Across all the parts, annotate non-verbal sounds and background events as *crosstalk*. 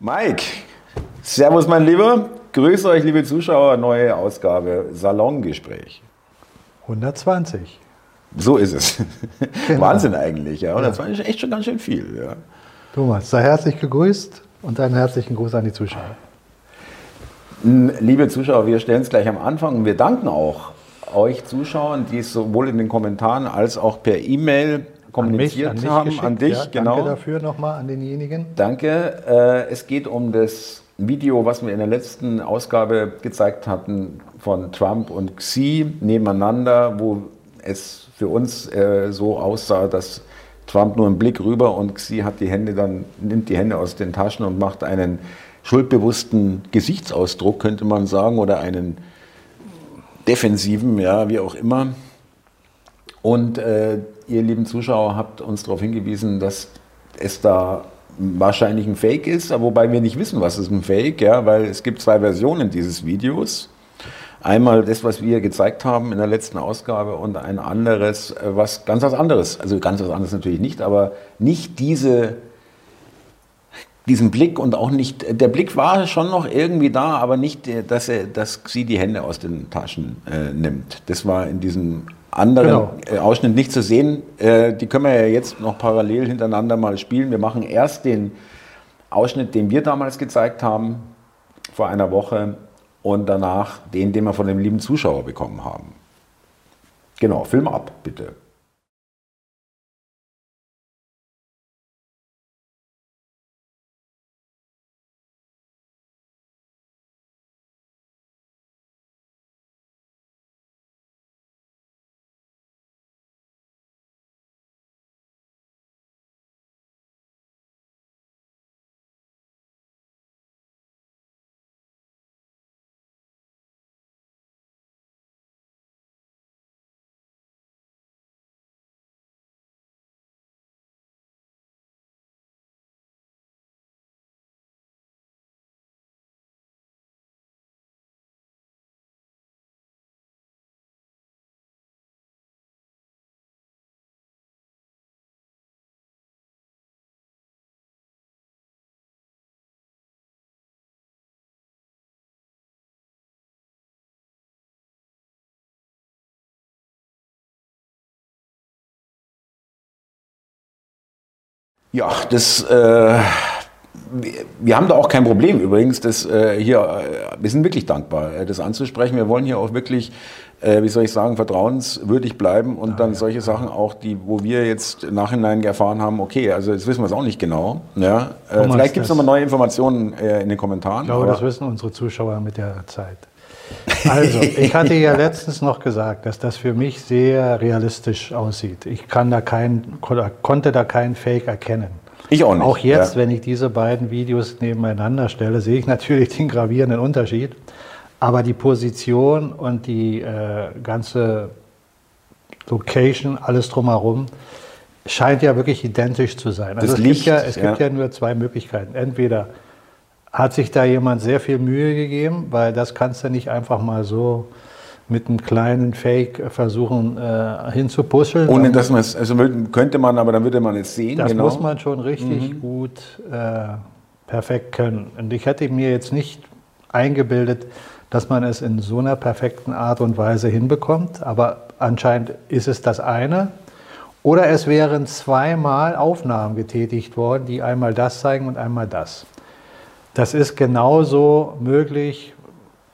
Mike, Servus mein Lieber, grüße euch liebe Zuschauer, neue Ausgabe Salongespräch. 120. So ist es. *laughs* Genau. Wahnsinn eigentlich, ja. 120 ist echt schon ganz schön viel, ja. Thomas, sei herzlich gegrüßt und einen herzlichen Gruß an die Zuschauer. Liebe Zuschauer, wir stellen es gleich am Anfang und wir danken auch euch Zuschauern, die es sowohl in den Kommentaren als auch per E-Mail kommuniziert an mich, an haben, geschickt. an dich, ja, genau. Danke dafür nochmal an denjenigen. Danke. Äh, es geht um das Video, was wir in der letzten Ausgabe gezeigt hatten von Trump und Xi nebeneinander, wo es für uns äh, so aussah, dass Trump nur einen Blick rüber und Xi hat die Hände dann nimmt die Hände aus den Taschen und macht einen schuldbewussten Gesichtsausdruck, könnte man sagen, oder einen defensiven, ja, wie auch immer. Und äh, ihr lieben Zuschauer habt uns darauf hingewiesen, dass es da wahrscheinlich ein Fake ist, wobei wir nicht wissen, was ist ein Fake, ja, weil es gibt zwei Versionen dieses Videos. Einmal das, was wir gezeigt haben in der letzten Ausgabe und ein anderes, äh, was ganz was anderes, also ganz was anderes natürlich nicht, aber nicht diese, diesen Blick und auch nicht, der Blick war schon noch irgendwie da, aber nicht, dass, er, dass sie die Hände aus den Taschen äh, nimmt. Das war in diesem anderen genau. Äh, Ausschnitt nicht zu sehen. Äh, die können wir ja jetzt noch parallel hintereinander mal spielen. Wir machen erst den Ausschnitt, den wir damals gezeigt haben, vor einer Woche, und danach den, den wir von dem lieben Zuschauer bekommen haben. Genau, Film ab, bitte. Ja, das, äh, wir haben da auch kein Problem übrigens, das äh, hier, äh, wir sind wirklich dankbar, äh, das anzusprechen. Wir wollen hier auch wirklich, äh, wie soll ich sagen, vertrauenswürdig bleiben und ah, dann ja. solche Sachen auch, die, wo wir jetzt im Nachhinein erfahren haben, okay, also jetzt wissen wir es auch nicht genau. Ja? Äh, vielleicht gibt es nochmal neue Informationen in den Kommentaren. Ich glaube, das wissen unsere Zuschauer mit der Zeit. Also, *laughs* ich hatte ja letztens noch gesagt, dass das für mich sehr realistisch aussieht. Ich kann da kein, konnte da keinen Fake erkennen. Ich auch nicht. Auch jetzt, ja. wenn ich diese beiden Videos nebeneinander stelle, sehe ich natürlich *laughs* den gravierenden Unterschied. Aber die Position und die äh, ganze Location, alles drumherum, scheint ja wirklich identisch zu sein. Also das es, Licht, gibt, ja, es ja. gibt ja nur zwei Möglichkeiten. Entweder hat sich da jemand sehr viel Mühe gegeben, weil das kannst du nicht einfach mal so mit einem kleinen Fake versuchen äh, hinzupusheln. Ohne dass man es, also könnte man, aber dann würde man es sehen. Das genau. muss man schon richtig mhm. gut äh, perfekt können. Und ich hätte mir jetzt nicht eingebildet, dass man es in so einer perfekten Art und Weise hinbekommt, aber anscheinend ist es das eine. Oder es wären zweimal Aufnahmen getätigt worden, die einmal das zeigen und einmal das. Das ist genauso möglich.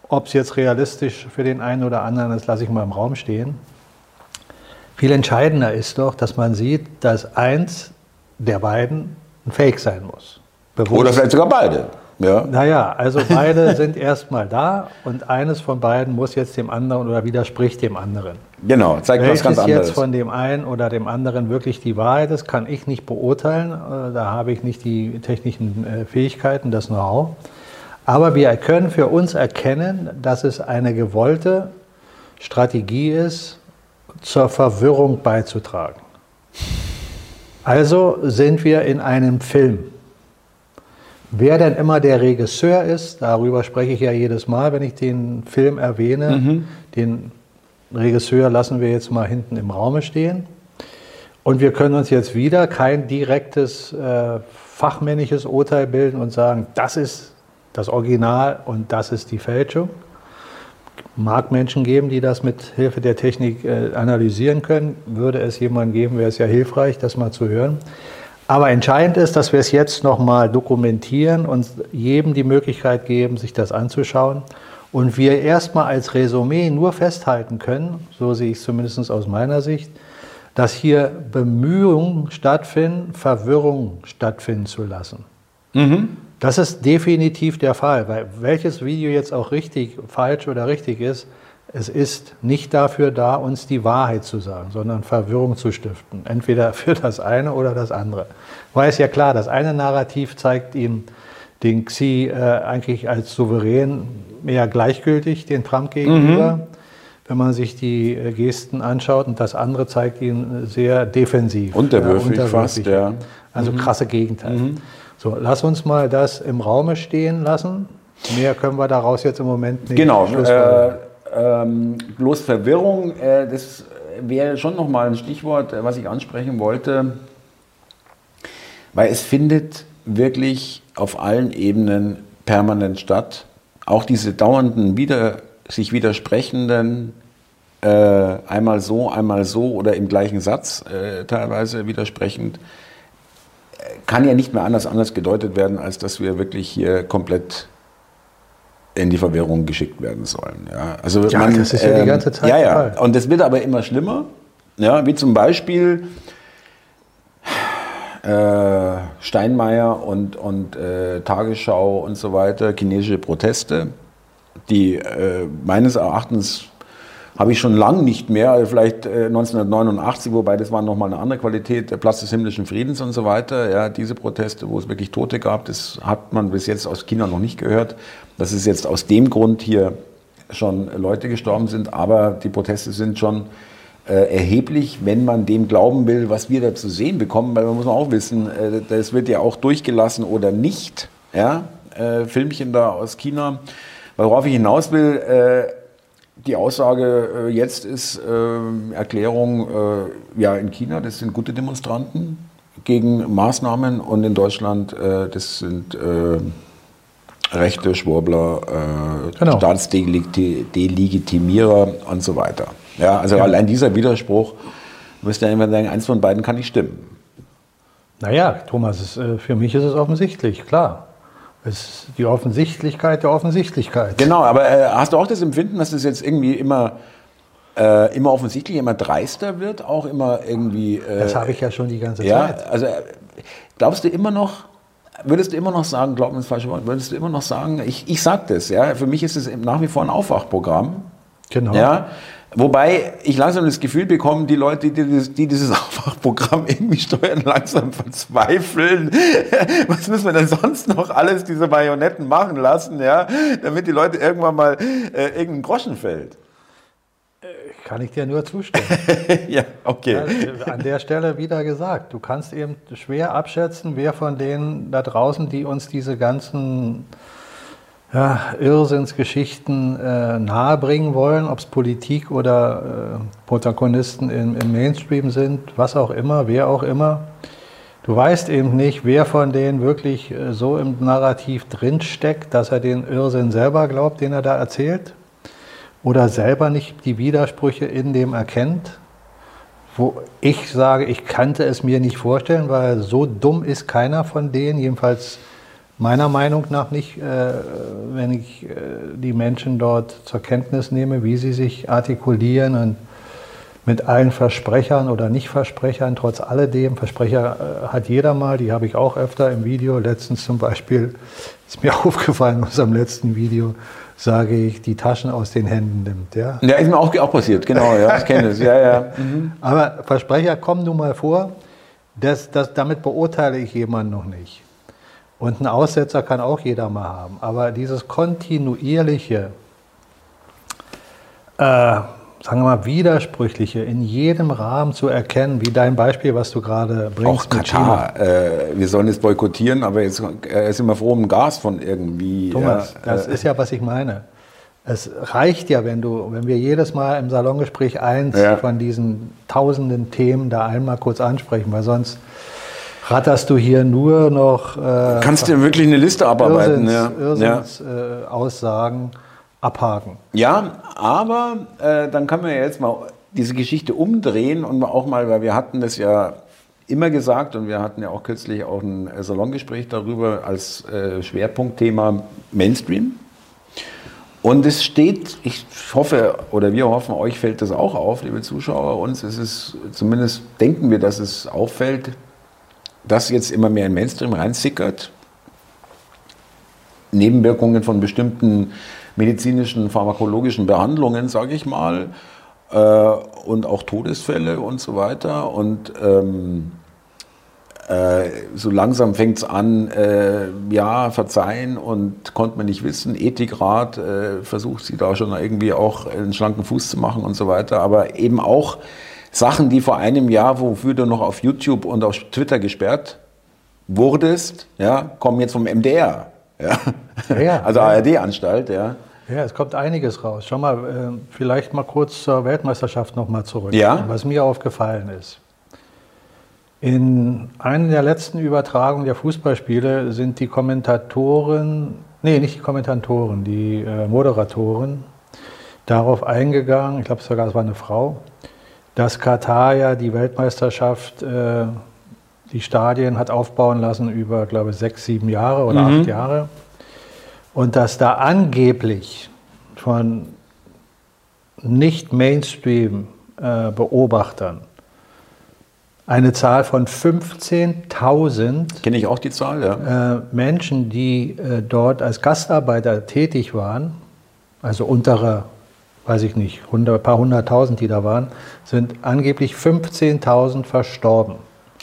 Ob es jetzt realistisch für den einen oder anderen ist, lasse ich mal im Raum stehen. Viel entscheidender ist doch, dass man sieht, dass eins der beiden ein Fake sein muss. Bewusst. Oder vielleicht sogar beide. Ja. Naja, also beide *laughs* sind erstmal da und eines von beiden muss jetzt dem anderen oder widerspricht dem anderen. Genau, zeigt Welches was ganz anderes. jetzt von dem einen oder dem anderen wirklich die Wahrheit ist, kann ich nicht beurteilen. Äh, da habe ich nicht die technischen äh, Fähigkeiten, das Know-how. Aber wir können für uns erkennen, dass es eine gewollte Strategie ist, zur Verwirrung beizutragen. Also sind wir in einem Film. Wer denn immer der Regisseur ist, darüber spreche ich ja jedes Mal, wenn ich den Film erwähne. Mhm. Den Regisseur lassen wir jetzt mal hinten im Raume stehen. Und wir können uns jetzt wieder kein direktes äh, fachmännisches Urteil bilden und sagen, das ist das Original und das ist die Fälschung. Mag Menschen geben, die das mit Hilfe der Technik äh, analysieren können. Würde es jemanden geben, wäre es ja hilfreich, das mal zu hören. Aber entscheidend ist, dass wir es jetzt nochmal dokumentieren und jedem die Möglichkeit geben, sich das anzuschauen. Und wir erstmal als Resümee nur festhalten können, so sehe ich es zumindest aus meiner Sicht, dass hier Bemühungen stattfinden, Verwirrung stattfinden zu lassen. Mhm. Das ist definitiv der Fall, weil welches Video jetzt auch richtig, falsch oder richtig ist, es ist nicht dafür da, uns die Wahrheit zu sagen, sondern Verwirrung zu stiften. Entweder für das eine oder das andere. Weil es ja klar, das eine Narrativ zeigt ihm den Xi äh, eigentlich als souverän mehr gleichgültig, den Trump gegenüber. Mhm wenn man sich die äh, Gesten anschaut. Und das andere zeigt ihn sehr defensiv. Unterwürfig, ja, fast, ja. Also mhm. krasse Gegenteil. Mhm. So, lass uns mal das im Raume stehen lassen. Mehr können wir daraus jetzt im Moment nicht. Genau. Äh, ähm, bloß Verwirrung, äh, das wäre schon nochmal ein Stichwort, äh, was ich ansprechen wollte. Weil es findet wirklich auf allen Ebenen permanent statt. Auch diese dauernden wieder sich widersprechenden, äh, einmal so, einmal so oder im gleichen Satz äh, teilweise widersprechend, kann ja nicht mehr anders, anders gedeutet werden, als dass wir wirklich hier komplett in die Verwirrung geschickt werden sollen. Ja, also ja man, das ist ja ähm, die ganze Zeit. Ja, ja. Und es wird aber immer schlimmer. Ja, wie zum Beispiel äh, Steinmeier und, und äh, Tagesschau und so weiter, chinesische Proteste die äh, meines Erachtens habe ich schon lange nicht mehr, also vielleicht äh, 1989, wobei das war nochmal eine andere Qualität, der Platz des himmlischen Friedens und so weiter. Ja, diese Proteste, wo es wirklich Tote gab, das hat man bis jetzt aus China noch nicht gehört. Dass es jetzt aus dem Grund hier schon Leute gestorben sind, aber die Proteste sind schon äh, erheblich, wenn man dem glauben will, was wir da zu sehen bekommen, weil man muss auch wissen, äh, das wird ja auch durchgelassen oder nicht. Ja, äh, Filmchen da aus China Worauf ich hinaus will, äh, die Aussage äh, jetzt ist äh, Erklärung, äh, ja in China, das sind gute Demonstranten gegen Maßnahmen und in Deutschland, äh, das sind äh, rechte Schwurbler, genau. Staatsdelegitimierer und so weiter. Ja, also ja. allein dieser Widerspruch, müsste ja immer sagen, eins von beiden kann nicht stimmen. Naja, Thomas, es, für mich ist es offensichtlich, klar. Es ist die Offensichtlichkeit der Offensichtlichkeit. Genau, aber äh, hast du auch das Empfinden, dass das jetzt irgendwie immer, äh, immer offensichtlicher, immer dreister wird, auch immer irgendwie. Äh, das habe ich ja schon die ganze ja, Zeit. Also äh, glaubst du immer noch, würdest du immer noch sagen, glaub mir das falsche Wort, würdest du immer noch sagen, ich, ich sag das, ja, für mich ist es nach wie vor ein Aufwachprogramm. Genau. Ja, Wobei ich langsam das Gefühl bekomme, die Leute, die, dieses, die dieses *laughs* Aufwachprogramm irgendwie steuern, langsam verzweifeln. *laughs* Was müssen wir denn sonst noch alles diese Marionetten machen lassen, ja, damit die Leute irgendwann mal äh, irgendein Groschen fällt? Äh, kann ich dir nur zustimmen. *laughs* ja, okay. Ja, an der Stelle wieder gesagt, du kannst eben schwer abschätzen, wer von denen da draußen, die uns diese ganzen ja, Irrsinnsgeschichten äh, nahebringen wollen, ob es Politik oder äh, Protagonisten im, im, Mainstream sind, was auch immer, wer auch immer. Du weißt eben nicht, wer von denen wirklich äh, so im Narrativ drinsteckt, dass er den Irrsinn selber glaubt, den er da erzählt, oder selber nicht die Widersprüche in dem erkennt. Wo ich sage, ich kannte es mir nicht vorstellen, weil so dumm ist keiner von denen, jedenfalls Meiner Meinung nach nicht, äh, wenn ich äh, die Menschen dort zur Kenntnis nehme, wie sie sich artikulieren und mit allen Versprechern oder Nicht-Versprechern, trotz alledem, Versprecher äh, hat jeder mal, die habe ich auch öfter im Video. Letztens zum Beispiel *laughs* ist mir *laughs* aufgefallen, in unserem letzten Video sage ich, die Taschen aus den Händen nimmt. Ja, ja ist mir auch, auch passiert, genau, ja, ich kenne es, ja, ja. *laughs* Mhm. Aber Versprecher kommen nun mal vor, das, das, damit beurteile ich jemanden noch nicht. Und einen Aussetzer kann auch jeder mal haben. Aber dieses kontinuierliche, äh, sagen wir mal, widersprüchliche in jedem Rahmen zu erkennen, wie dein Beispiel, was du gerade bringst. Auch Katar, äh, wir sollen es boykottieren, aber jetzt äh, sind wir froh um Gas von irgendwie. Thomas, ja, das äh, ist ja, was ich meine. Es reicht ja, wenn du, wenn wir jedes Mal im Salongespräch eins Ja. von diesen tausenden Themen da einmal kurz ansprechen, weil sonst ratterst du hier nur noch äh, Kannst du wirklich eine Liste abarbeiten? Ja. Irrsinns, Ja. Irrsinns, äh, Aussagen abhaken. Ja, aber äh, dann man ja jetzt mal diese Geschichte umdrehen und auch mal, weil wir hatten das ja immer gesagt und wir hatten ja auch kürzlich auch ein äh, Salongespräch darüber als äh, Schwerpunktthema Mainstream. Und es steht, ich hoffe oder wir hoffen, euch fällt das auch auf, liebe Zuschauer. Uns ist es, zumindest denken wir, dass es auffällt, dass jetzt immer mehr in Mainstream reinsickert. Nebenwirkungen von bestimmten medizinischen, pharmakologischen Behandlungen, sage ich mal, äh, und auch Todesfälle und so weiter. Und ähm, äh, so langsam fängt es an, äh, ja, verzeihen und konnte man nicht wissen. Ethikrat äh, versucht sie da schon irgendwie auch einen schlanken Fuß zu machen und so weiter. Aber eben auch Sachen, die vor einem Jahr, wofür du noch auf YouTube und auf Twitter gesperrt wurdest, ja, kommen jetzt vom MDR. Ja. Ja, *laughs* ja. also ARD-Anstalt, ja. Ja, es kommt einiges raus. Schau mal, äh, vielleicht mal kurz zur Weltmeisterschaft noch mal zurück. Ja. Was mir aufgefallen ist. In einer der letzten Übertragungen der Fußballspiele sind die Kommentatoren, nee, nicht die Kommentatoren, die äh, Moderatoren darauf eingegangen, ich glaube sogar es war eine Frau, dass Katar ja die Weltmeisterschaft, äh, die Stadien hat aufbauen lassen über, glaube ich, sechs, sieben Jahre oder acht Jahre. Und dass da angeblich von Nicht-Mainstream-Beobachtern eine Zahl von 15.000 Kenne ich auch die Zahl, ja. äh, Menschen, die äh, dort als Gastarbeiter tätig waren, also untere, weiß ich nicht, hundert, paar hunderttausend, die da waren, sind angeblich 15.000 verstorben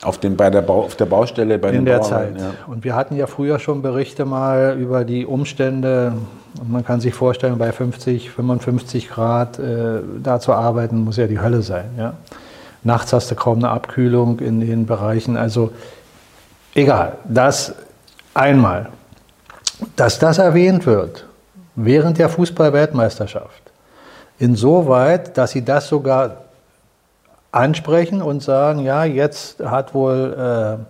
Auf, dem, bei der Bau, auf der Baustelle bei in den der Bauarbeiten, Zeit. Ja. Und wir hatten ja früher schon Berichte mal über die Umstände. Und man kann sich vorstellen, bei 50, 55 Grad äh, da zu arbeiten, muss ja die Hölle sein. Ja? Nachts hast du kaum eine Abkühlung in den Bereichen. Also egal, das einmal. Dass das erwähnt wird während der Fußball-Weltmeisterschaft, insoweit, dass sie das sogar ansprechen und sagen, ja, jetzt hat wohl äh,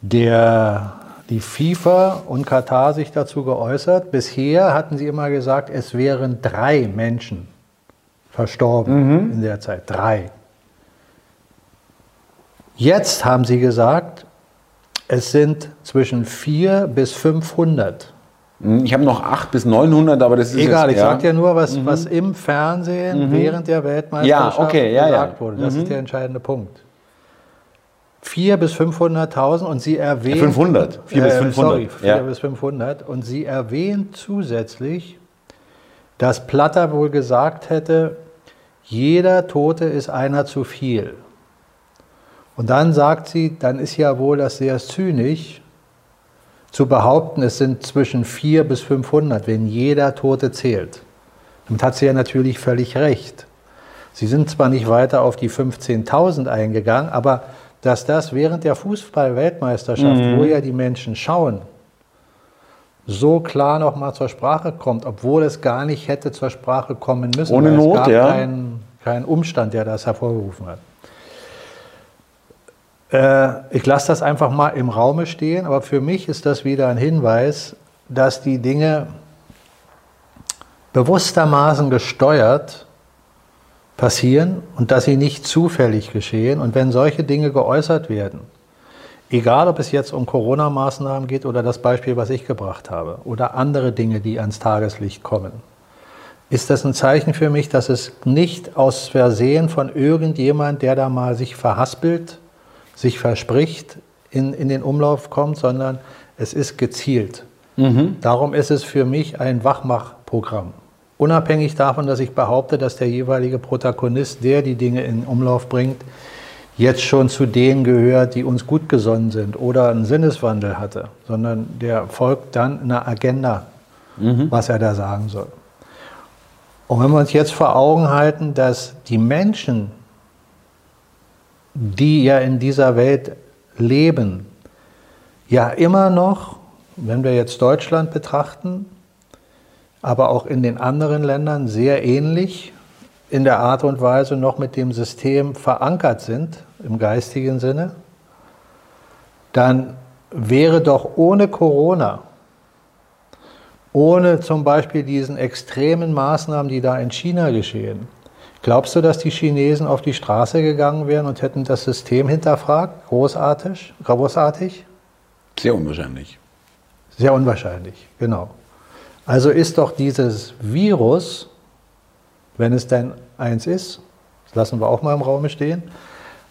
der, die FIFA und Katar sich dazu geäußert. Bisher hatten sie immer gesagt, es wären drei Menschen verstorben in der Zeit. Drei. Jetzt haben sie gesagt, es sind zwischen 4 bis 500. Hm, Ich habe noch 8 bis 900, aber das ist Egal, jetzt, ich sage ja nur, was, was im Fernsehen während der Weltmeisterschaft Ja, okay, ja, ja. gesagt wurde. Das ist der entscheidende Punkt. 4 bis 500.000 und sie erwähnt... 500, 4 bis 500, Sorry, 4 ja. bis 500. Und sie erwähnt zusätzlich, dass Platter wohl gesagt hätte, jeder Tote ist einer zu viel. Und dann sagt sie, dann ist ja wohl das sehr zynisch, zu behaupten, es sind zwischen 4 bis 500, wenn jeder Tote zählt. Damit hat sie ja natürlich völlig recht. Sie sind zwar nicht weiter auf die 15.000 eingegangen, aber dass das während der Fußball-Weltmeisterschaft, Mhm. wo ja die Menschen schauen, so klar noch mal zur Sprache kommt, obwohl es gar nicht hätte zur Sprache kommen müssen. Ohne Not, es gab ja. keinen, keinen Umstand, der das hervorgerufen hat. Äh, ich lasse das einfach mal im Raume stehen, aber für mich ist das wieder ein Hinweis, dass die Dinge bewusstermaßen gesteuert passieren und dass sie nicht zufällig geschehen. Und wenn solche Dinge geäußert werden, egal ob es jetzt um Corona-Maßnahmen geht oder das Beispiel, was ich gebracht habe, oder andere Dinge, die ans Tageslicht kommen, ist das ein Zeichen für mich, dass es nicht aus Versehen von irgendjemand, der da mal sich verhaspelt, sich verspricht, in, in den Umlauf kommt, sondern es ist gezielt. Darum ist es für mich ein Wachmachprogramm. Unabhängig davon, dass ich behaupte, dass der jeweilige Protagonist, der die Dinge in Umlauf bringt, jetzt schon zu denen gehört, die uns gut gesonnen sind oder einen Sinneswandel hatte, sondern der folgt dann einer Agenda, was er da sagen soll. Und wenn wir uns jetzt vor Augen halten, dass die Menschen, die ja in dieser Welt leben, ja immer noch, wenn wir jetzt Deutschland betrachten, aber auch in den anderen Ländern sehr ähnlich in der Art und Weise noch mit dem System verankert sind, im geistigen Sinne, dann wäre doch ohne Corona, ohne zum Beispiel diesen extremen Maßnahmen, die da in China geschehen, glaubst du, dass die Chinesen auf die Straße gegangen wären und hätten das System hinterfragt? Großartig? Großartig? Sehr unwahrscheinlich. Sehr unwahrscheinlich, genau. Also ist doch dieses Virus, wenn es denn eins ist, das lassen wir auch mal im Raum stehen,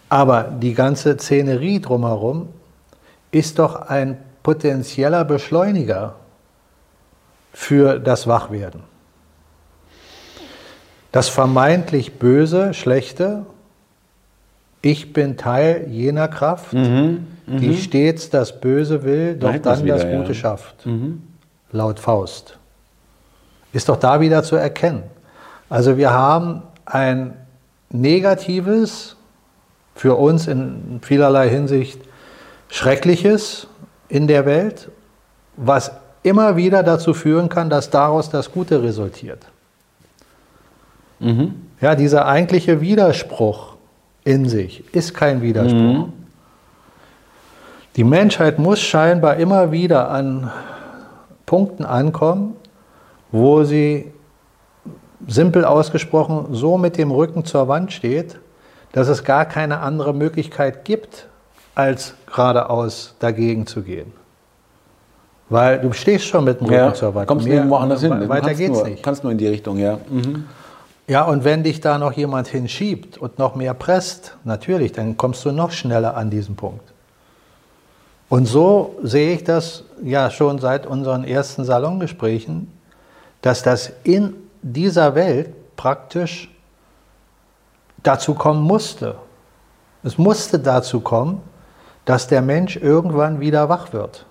aber die ganze Szenerie drumherum ist doch ein potenzieller Beschleuniger für das Wachwerden. Das vermeintlich Böse, Schlechte, ich bin Teil jener Kraft, mhm, die mhm. stets das Böse will, doch dann wieder, das Gute ja. schafft. Mhm. Laut Faust. Ist doch da wieder zu erkennen. Also wir haben ein negatives, für uns in vielerlei Hinsicht Schreckliches in der Welt, was immer wieder dazu führen kann, dass daraus das Gute resultiert. Mhm. Ja, dieser eigentliche Widerspruch in sich ist kein Widerspruch. Mhm. Die Menschheit muss scheinbar immer wieder an Punkten ankommen, wo sie simpel ausgesprochen so mit dem Rücken zur Wand steht, dass es gar keine andere Möglichkeit gibt, als geradeaus dagegen zu gehen. Weil du stehst schon mit dem Rücken ja, zur Wand. Kommst Mehr, nirgendwo anders hin. Weiter geht's nur, nicht. Kannst nur in die Richtung, ja. Mhm. Ja, und wenn dich da noch jemand hinschiebt und noch mehr presst, natürlich, dann kommst du noch schneller an diesen Punkt. Und so sehe ich das ja schon seit unseren ersten Salongesprächen, dass das in dieser Welt praktisch dazu kommen musste. Es musste dazu kommen, dass der Mensch irgendwann wieder wach wird.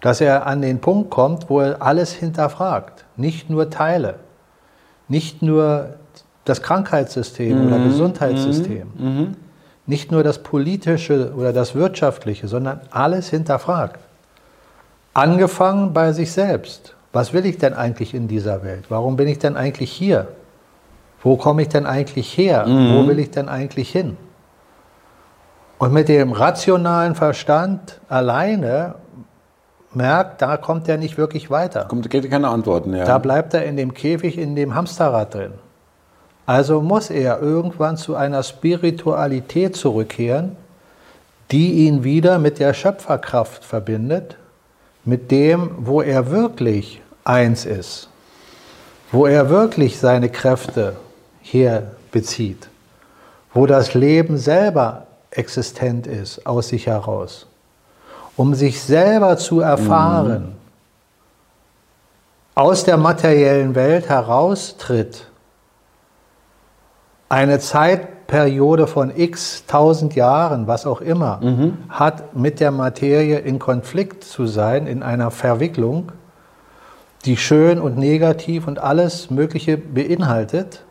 Dass er an den Punkt kommt, wo er alles hinterfragt, nicht nur Teile, nicht nur das Krankheitssystem mhm. oder Gesundheitssystem, mhm. mhm. nicht nur das politische oder das wirtschaftliche, sondern alles hinterfragt. Angefangen bei sich selbst. Was will ich denn eigentlich in dieser Welt? Warum bin ich denn eigentlich hier? Wo komme ich denn eigentlich her? Mhm. Wo will ich denn eigentlich hin? Und mit dem rationalen Verstand alleine merkt, da kommt er nicht wirklich weiter. Kommt geht keine Antworten, ja. Da bleibt er in dem Käfig, in dem Hamsterrad drin. Also muss er irgendwann zu einer Spiritualität zurückkehren, die ihn wieder mit der Schöpferkraft verbindet, mit dem, wo er wirklich eins ist, wo er wirklich seine Kräfte herbezieht, wo das Leben selber existent ist aus sich heraus, um sich selber zu erfahren, mhm. aus der materiellen Welt heraustritt, eine Zeitperiode von x tausend Jahren, was auch immer, mhm. hat mit der Materie in Konflikt zu sein, in einer Verwicklung, die schön und negativ und alles Mögliche beinhaltet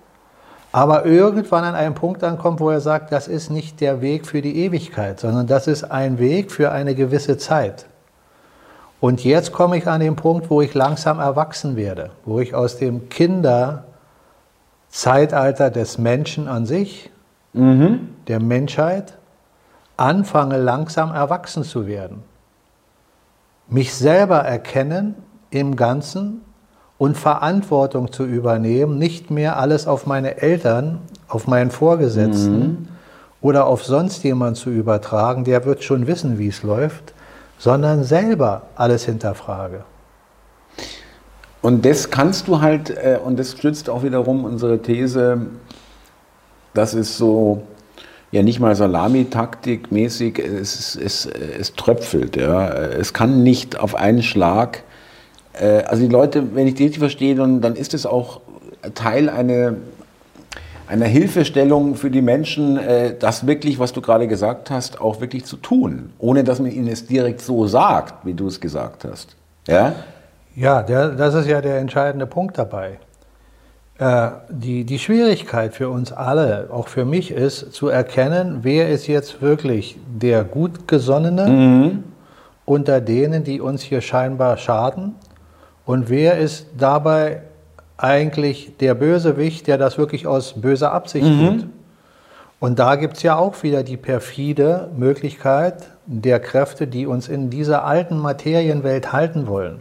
aber irgendwann an einen Punkt ankommt, wo er sagt, das ist nicht der Weg für die Ewigkeit, sondern das ist ein Weg für eine gewisse Zeit. Und jetzt komme ich an den Punkt, wo ich langsam erwachsen werde, wo ich aus dem Kinderzeitalter des Menschen an sich, mhm. der Menschheit, anfange langsam erwachsen zu werden. Mich selber erkennen im Ganzen und Verantwortung zu übernehmen, nicht mehr alles auf meine Eltern, auf meinen Vorgesetzten mhm. oder auf sonst jemand zu übertragen, der wird schon wissen, wie es läuft, sondern selber alles hinterfrage. Und das kannst du halt, äh, und das stützt auch wiederum unsere These, dass es so, ja nicht mal Salamitaktik mäßig, es, es, es tröpfelt. Ja. Es kann nicht auf einen Schlag also die Leute, wenn ich die richtig verstehe, dann, dann ist es auch Teil einer, einer Hilfestellung für die Menschen, äh, das wirklich, was du gerade gesagt hast, auch wirklich zu tun, ohne dass man ihnen es direkt so sagt, wie du es gesagt hast. Ja, ja der, das ist ja der entscheidende Punkt dabei. Äh, die, die Schwierigkeit für uns alle, auch für mich, ist zu erkennen, wer ist jetzt wirklich der Gutgesonnene mhm. unter denen, die uns hier scheinbar schaden Und wer ist dabei eigentlich der Bösewicht, der das wirklich aus böser Absicht mhm. tut? Und da gibt es ja auch wieder die perfide Möglichkeit der Kräfte, die uns in dieser alten Materienwelt halten wollen.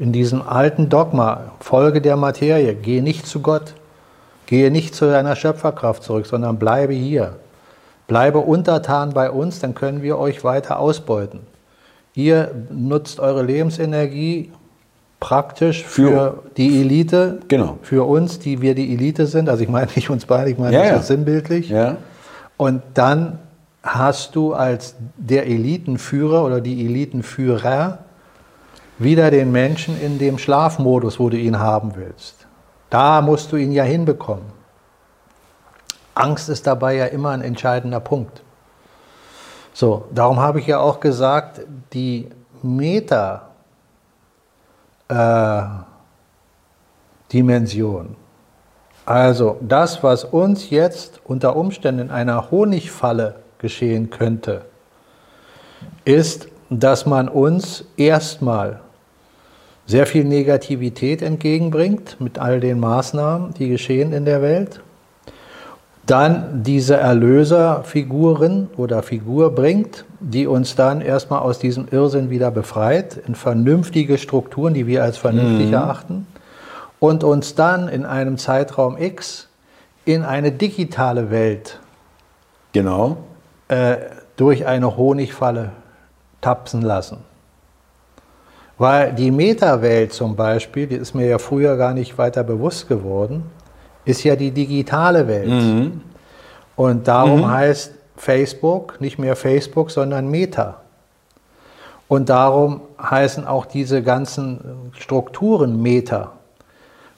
In diesem alten Dogma, Folge der Materie, gehe nicht zu Gott, gehe nicht zu deiner Schöpferkraft zurück, sondern bleibe hier. Bleibe untertan bei uns, dann können wir euch weiter ausbeuten. Ihr nutzt eure Lebensenergie praktisch für, für, die Elite, genau. für uns, die wir die Elite sind. Also ich meine nicht uns beide, ich meine ja, ja. sinnbildlich. Ja. Und dann hast du als der Elitenführer oder die Elitenführer wieder den Menschen in dem Schlafmodus, wo du ihn haben willst. Da musst du ihn ja hinbekommen. Angst ist dabei ja immer ein entscheidender Punkt. So, darum habe ich ja auch gesagt, die Meta äh, Dimension. Also das, was uns jetzt unter Umständen in einer Honigfalle geschehen könnte, ist, dass man uns erstmal sehr viel Negativität entgegenbringt mit all den Maßnahmen, die geschehen in der Welt. Dann diese Erlöserfiguren oder Figur bringt, die uns dann erstmal aus diesem Irrsinn wieder befreit, in vernünftige Strukturen, die wir als vernünftig mhm. erachten, und uns dann in einem Zeitraum X in eine digitale Welt genau. äh, durch eine Honigfalle tapsen lassen. Weil die Meta-Welt zum Beispiel, die ist mir ja früher gar nicht weiter bewusst geworden, ist ja die digitale Welt. Mhm. Und darum mhm. heißt Facebook nicht mehr Facebook, sondern Meta. Und darum heißen auch diese ganzen Strukturen Meta,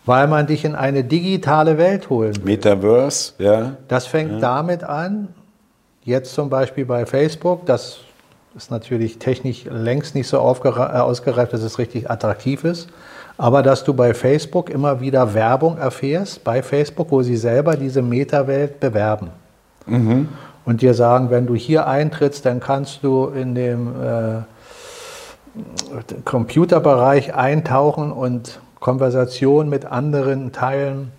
weil man dich in eine digitale Welt holen will. Metaverse, ja. Das fängt ja. damit an, jetzt zum Beispiel bei Facebook, das ist natürlich technisch längst nicht so äh, ausgereift, dass es richtig attraktiv ist, aber dass du bei Facebook immer wieder Werbung erfährst, bei Facebook, wo sie selber diese Meta-Welt bewerben. Mhm und dir sagen, wenn du hier eintrittst, dann kannst du in dem äh, Computerbereich eintauchen und Konversation mit anderen teilen,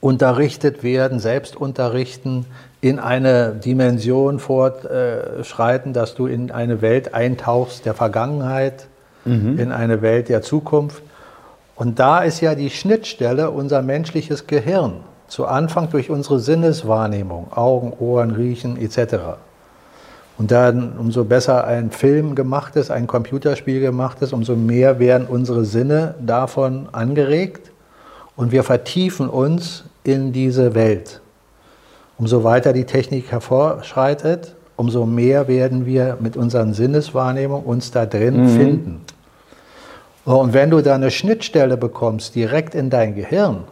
unterrichtet werden, selbst unterrichten, in eine Dimension fortschreiten, dass du in eine Welt eintauchst der Vergangenheit, mhm. in eine Welt der Zukunft. Und da ist ja die Schnittstelle unser menschliches Gehirn zu Anfang durch unsere Sinneswahrnehmung, Augen, Ohren, Riechen etc. Und dann, umso besser ein Film gemacht ist, ein Computerspiel gemacht ist, umso mehr werden unsere Sinne davon angeregt und wir vertiefen uns in diese Welt. Umso weiter die Technik hervorschreitet, umso mehr werden wir mit unseren Sinneswahrnehmungen uns da drin mhm. finden. Und wenn du da eine Schnittstelle bekommst, direkt in dein Gehirn,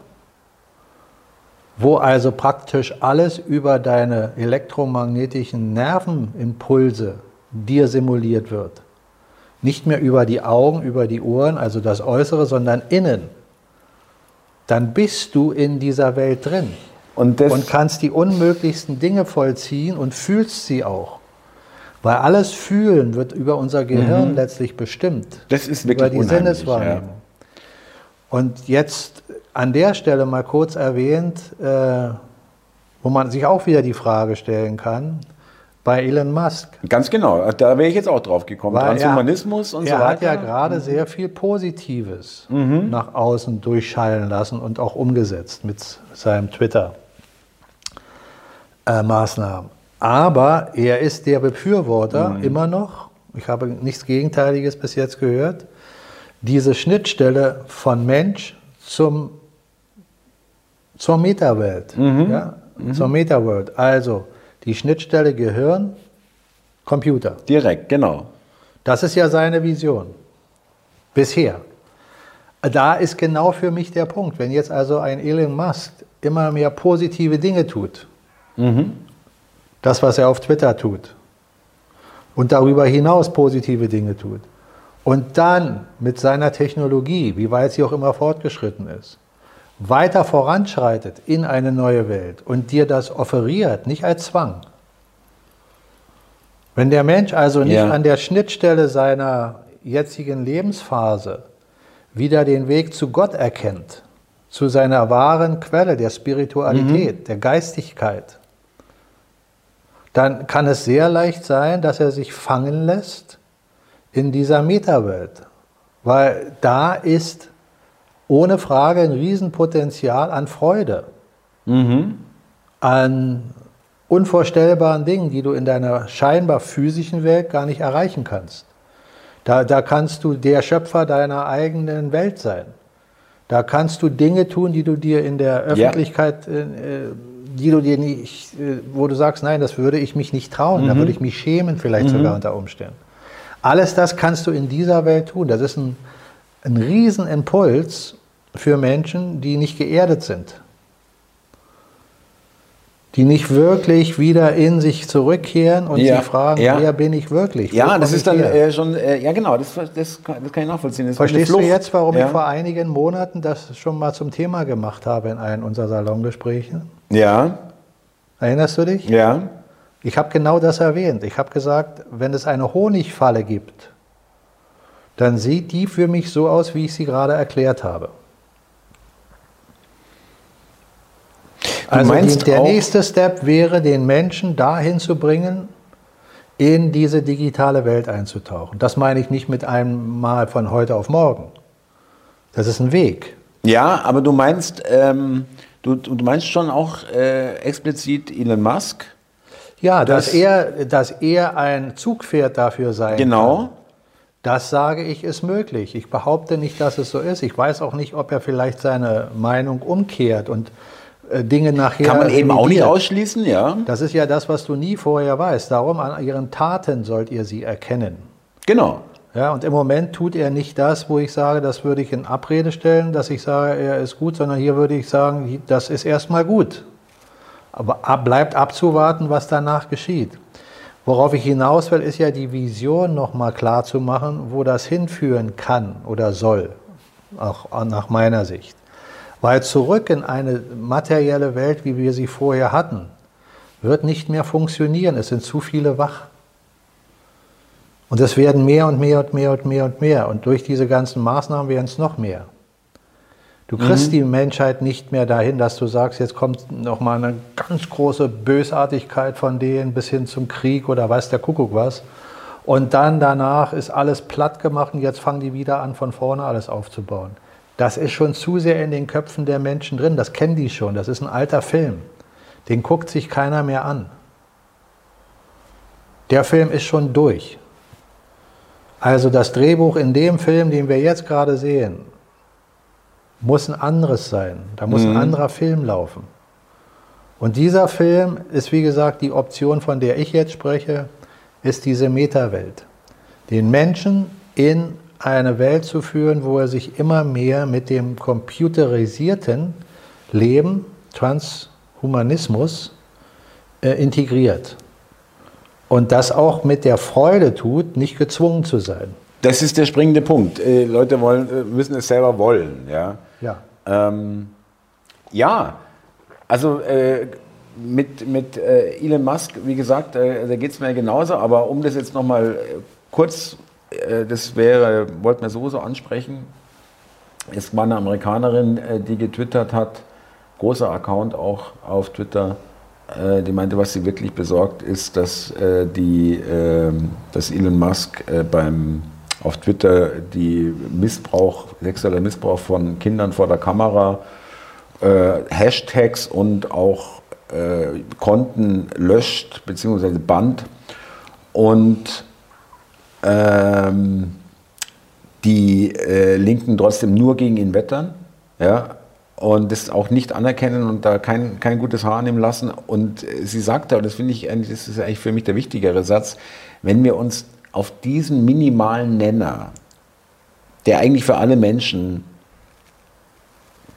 wo also praktisch alles über deine elektromagnetischen Nervenimpulse dir simuliert wird. Nicht mehr über die Augen, über die Ohren, also das Äußere, sondern innen. Dann bist du in dieser Welt drin und, und kannst die unmöglichsten Dinge vollziehen und fühlst sie auch. Weil alles Fühlen wird über unser Gehirn mhm. letztlich bestimmt. Das ist wirklich über die Sinneswahrnehmung. Ja. Und jetzt an der Stelle mal kurz erwähnt, äh, wo man sich auch wieder die Frage stellen kann, bei Elon Musk. Ganz genau, da wäre ich jetzt auch drauf gekommen. Weil Transhumanismus er, und so weiter. Er hat ja gerade mhm. sehr viel Positives mhm. nach außen durchschallen lassen und auch umgesetzt mit seinem Twitter-Maßnahmen. Aber er ist der Befürworter mhm. immer noch, ich habe nichts Gegenteiliges bis jetzt gehört, diese Schnittstelle von Mensch zum zur Metawelt, mhm. ja, mhm. zur Metaworld. Also die Schnittstelle Gehirn, Computer. Direkt, genau. Das ist ja seine Vision. Bisher. Da ist genau für mich der Punkt. Wenn jetzt also ein Elon Musk immer mehr positive Dinge tut, mhm. das, was er auf Twitter tut, und darüber hinaus positive Dinge tut, und dann mit seiner Technologie, wie weit sie auch immer fortgeschritten ist, weiter voranschreitet in eine neue Welt und dir das offeriert, nicht als Zwang. Wenn der Mensch also nicht ja. an der Schnittstelle seiner jetzigen Lebensphase wieder den Weg zu Gott erkennt, zu seiner wahren Quelle der Spiritualität, mhm. der Geistigkeit, dann kann es sehr leicht sein, dass er sich fangen lässt in dieser Metawelt. Weil da ist ohne Frage ein Riesenpotenzial an Freude, mhm. an unvorstellbaren Dingen, die du in deiner scheinbar physischen Welt gar nicht erreichen kannst. Da, da kannst du der Schöpfer deiner eigenen Welt sein. Da kannst du Dinge tun, die du dir in der Öffentlichkeit, ja. äh, die du dir nicht, äh, wo du sagst, nein, das würde ich mich nicht trauen, mhm. da würde ich mich schämen, vielleicht mhm. sogar unter Umständen. Alles das kannst du in dieser Welt tun. Das ist ein, ein Riesenimpuls für Menschen, die nicht geerdet sind. Die nicht wirklich wieder in sich zurückkehren und ja, sich fragen, ja. wer bin ich wirklich? Ja, das ist dann äh, schon, äh, ja genau, das, das, kann, das kann ich nachvollziehen. Das Verstehst du jetzt, warum ja. ich vor einigen Monaten das schon mal zum Thema gemacht habe in einem unserer Salongespräche? Ja. Erinnerst du dich? Ja. Ich habe genau das erwähnt. Ich habe gesagt, wenn es eine Honigfalle gibt, dann sieht die für mich so aus, wie ich sie gerade erklärt habe. Du also die, der nächste Step wäre, den Menschen dahin zu bringen, in diese digitale Welt einzutauchen. Das meine ich nicht mit einem Mal von heute auf morgen. Das ist ein Weg. Ja, aber du meinst, ähm, du, du meinst schon auch äh, explizit Elon Musk? Ja, dass, dass, er, dass er ein Zugpferd dafür sein genau. kann. Das sage ich, ist möglich. Ich behaupte nicht, dass es so ist. Ich weiß auch nicht, ob er vielleicht seine Meinung umkehrt und äh, Dinge nachher. Kann man eben auch nicht ausschließen, ja. Das ist ja das, was du nie vorher weißt. Darum an ihren Taten sollt ihr sie erkennen. Genau. Ja, und im Moment tut er nicht das, wo ich sage, das würde ich in Abrede stellen, dass ich sage, er ist gut, sondern hier würde ich sagen, das ist erstmal gut. Aber bleibt abzuwarten, was danach geschieht. Worauf ich hinaus will, ist ja die Vision nochmal klar zu machen, wo das hinführen kann oder soll, auch nach meiner Sicht. Weil zurück in eine materielle Welt, wie wir sie vorher hatten, wird nicht mehr funktionieren. Es sind zu viele wach. Und es werden mehr und mehr und mehr und mehr und mehr. Und durch diese ganzen Maßnahmen werden es noch mehr. Du kriegst mhm. die Menschheit nicht mehr dahin, dass du sagst, jetzt kommt noch mal eine ganz große Bösartigkeit von denen bis hin zum Krieg oder weiß der Kuckuck was. Und dann danach ist alles platt gemacht und jetzt fangen die wieder an, von vorne alles aufzubauen. Das ist schon zu sehr in den Köpfen der Menschen drin. Das kennen die schon. Das ist ein alter Film. Den guckt sich keiner mehr an. Der Film ist schon durch. Also das Drehbuch in dem Film, den wir jetzt gerade sehen, muss ein anderes sein. Da muss mhm. ein anderer Film laufen. Und dieser Film ist, wie gesagt, die Option, von der ich jetzt spreche, ist diese Metawelt. Den Menschen in eine Welt zu führen, wo er sich immer mehr mit dem computerisierten Leben, Transhumanismus, äh, integriert. Und das auch mit der Freude tut, nicht gezwungen zu sein. Das ist der springende Punkt. Äh, Leute wollen, äh, müssen es selber wollen. Ja, ja. Ähm, ja. also äh, mit, mit äh, Elon Musk, wie gesagt, äh, da geht es mir genauso. Aber um das jetzt nochmal äh, kurz, das wäre, wollten wir sowieso ansprechen. Es war eine Amerikanerin, die getwittert hat, großer Account auch auf Twitter, die meinte, was sie wirklich besorgt ist, dass, die, ähm, dass Elon Musk beim auf Twitter die Missbrauch, sexueller Missbrauch von Kindern vor der Kamera, äh, Hashtags und auch äh, Konten löscht bzw. band und ähm, die äh, Linken trotzdem nur gegen ihn wettern. Ja, und das auch nicht anerkennen und da kein, kein gutes Haar nehmen lassen. Und sie sagte, und das finde ich das ist eigentlich für mich der wichtigere Satz, wenn wir uns auf diesen minimalen Nenner, der eigentlich für alle Menschen,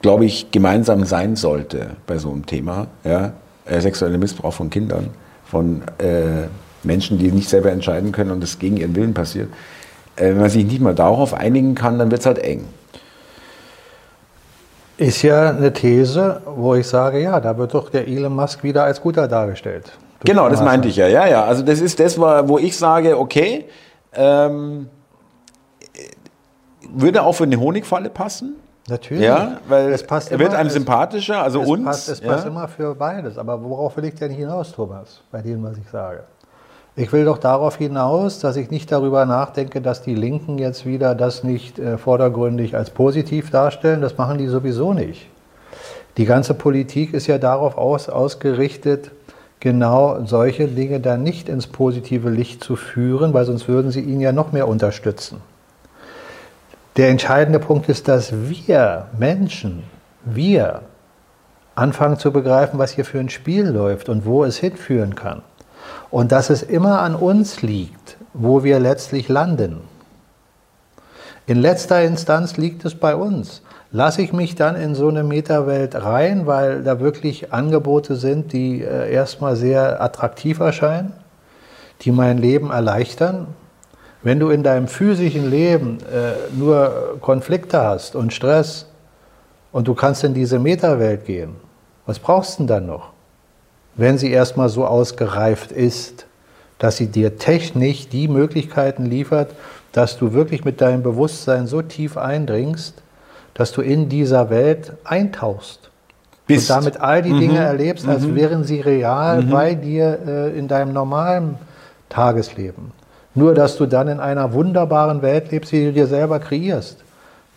glaube ich, gemeinsam sein sollte bei so einem Thema, ja, äh, sexueller Missbrauch von Kindern, von äh, Menschen, die nicht selber entscheiden können und es gegen ihren Willen passiert. Äh, wenn man sich nicht mal darauf einigen kann, dann wird es halt eng. Ist ja eine These, wo ich sage, ja, da wird doch der Elon Musk wieder als guter dargestellt. Genau, das meinte ich ja. Ja, ja. Also das ist das, wo ich sage, okay, ähm, Würde auch für eine Honigfalle passen? Natürlich. Ja, weil es passt er wird immer, einem es- sympathischer, also es uns. Passt, es ja? passt immer für beides. Aber worauf will ich denn hinaus, Thomas, bei dem, was ich sage? Ich will doch darauf hinaus, dass ich nicht darüber nachdenke, dass die Linken jetzt wieder das nicht äh, vordergründig als positiv darstellen. Das machen die sowieso nicht. Die ganze Politik ist ja darauf aus, ausgerichtet, genau solche Dinge dann nicht ins positive Licht zu führen, weil sonst würden sie ihn ja noch mehr unterstützen. Der entscheidende Punkt ist, dass wir Menschen, wir anfangen zu begreifen, was hier für ein Spiel läuft und wo es hinführen kann. Und dass es immer an uns liegt, wo wir letztlich landen. In letzter Instanz liegt es bei uns. Lasse ich mich dann in so eine Metawelt rein, weil da wirklich Angebote sind, die äh, erstmal sehr attraktiv erscheinen, die mein Leben erleichtern? Wenn du in deinem physischen Leben äh, nur Konflikte hast und Stress und du kannst in diese Metawelt gehen, was brauchst du denn dann noch? Wenn sie erstmal so ausgereift ist, dass sie dir technisch die Möglichkeiten liefert, dass du wirklich mit deinem Bewusstsein so tief eindringst, dass du in dieser Welt eintauchst. Bist. Und damit all die Dinge erlebst, als wären sie real bei dir äh, in deinem normalen Tagesleben. Nur, dass du dann in einer wunderbaren Welt lebst, die du dir selber kreierst.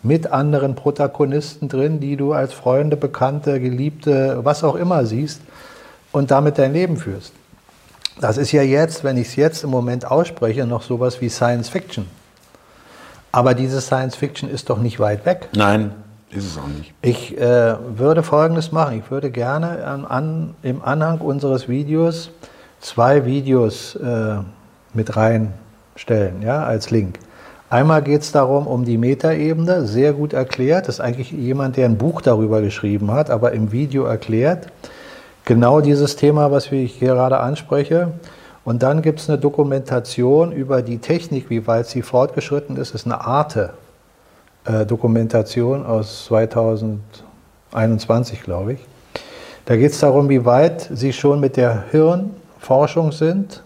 Mit anderen Protagonisten drin, die du als Freunde, Bekannte, Geliebte, was auch immer siehst und damit dein Leben führst. Das ist ja jetzt, wenn ich es jetzt im Moment ausspreche, noch sowas wie Science Fiction. Aber diese Science Fiction ist doch nicht weit weg. Nein, ist es auch nicht. Ich äh, würde Folgendes machen. Ich würde gerne an, an, im Anhang unseres Videos zwei Videos äh, mit reinstellen, ja, als Link. Einmal geht es darum, um die Metaebene, sehr gut erklärt. Das ist eigentlich jemand, der ein Buch darüber geschrieben hat, aber im Video erklärt. Genau dieses Thema, was ich hier gerade anspreche. Und dann gibt es eine Dokumentation über die Technik, wie weit sie fortgeschritten ist. Das ist eine Arte-Dokumentation aus 2021, glaube ich. Da geht es darum, wie weit sie schon mit der Hirnforschung sind,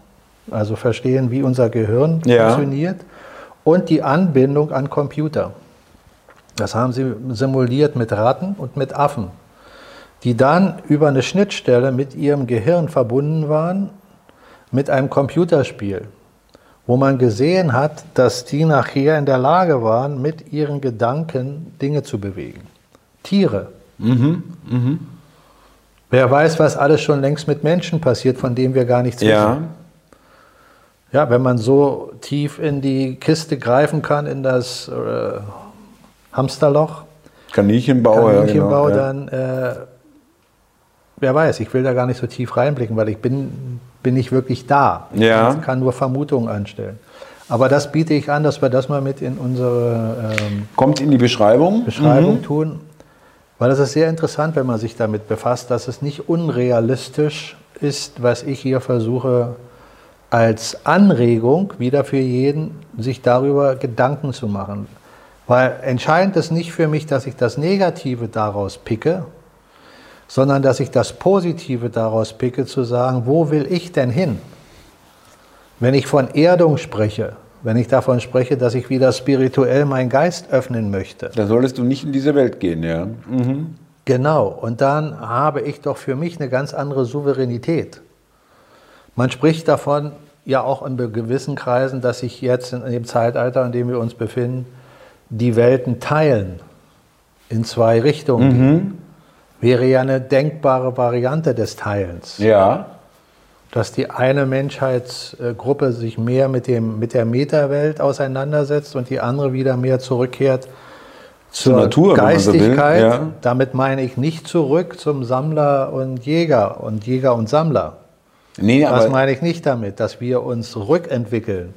also verstehen, wie unser Gehirn Ja. funktioniert, und die Anbindung an Computer. Das haben sie simuliert mit Ratten und mit Affen, die dann über eine Schnittstelle mit ihrem Gehirn verbunden waren mit einem Computerspiel, wo man gesehen hat, dass die nachher in der Lage waren, mit ihren Gedanken Dinge zu bewegen. Tiere. Wer weiß, was alles schon längst mit Menschen passiert, von dem wir gar nichts Ja. wissen. Ja, wenn man so tief in die Kiste greifen kann, in das äh, Hamsterloch, Kaninchenbau, ja, Kaninchenbau, genau. ja. dann, äh, wer weiß, ich will da gar nicht so tief reinblicken, weil ich bin, bin nicht wirklich da. Ja. Ich kann nur Vermutungen anstellen. Aber das biete ich an, dass wir das mal mit in unsere ähm, Kommt in die Beschreibung. Beschreibung tun, weil es ist sehr interessant, wenn man sich damit befasst, dass es nicht unrealistisch ist, was ich hier versuche als Anregung wieder für jeden, sich darüber Gedanken zu machen. Weil entscheidend ist nicht für mich, dass ich das Negative daraus picke, sondern dass ich das Positive daraus picke, zu sagen, wo will ich denn hin? Wenn ich von Erdung spreche, wenn ich davon spreche, dass ich wieder spirituell meinen Geist öffnen möchte, Da solltest du nicht in diese Welt gehen, ja. Genau, und dann habe ich doch für mich eine ganz andere Souveränität. Man spricht davon ja auch in gewissen Kreisen, dass sich jetzt in dem Zeitalter, in dem wir uns befinden, die Welten teilen in zwei Richtungen. Wäre ja eine denkbare Variante des Teilens, Ja. dass die eine Menschheitsgruppe sich mehr mit, dem, mit der Metawelt auseinandersetzt und die andere wieder mehr zurückkehrt zur Natur, so will, Geistigkeit. ja. Damit meine ich nicht zurück zum Sammler und Jäger und Jäger und Sammler. Nee, Das meine ich nicht damit, dass wir uns rückentwickeln,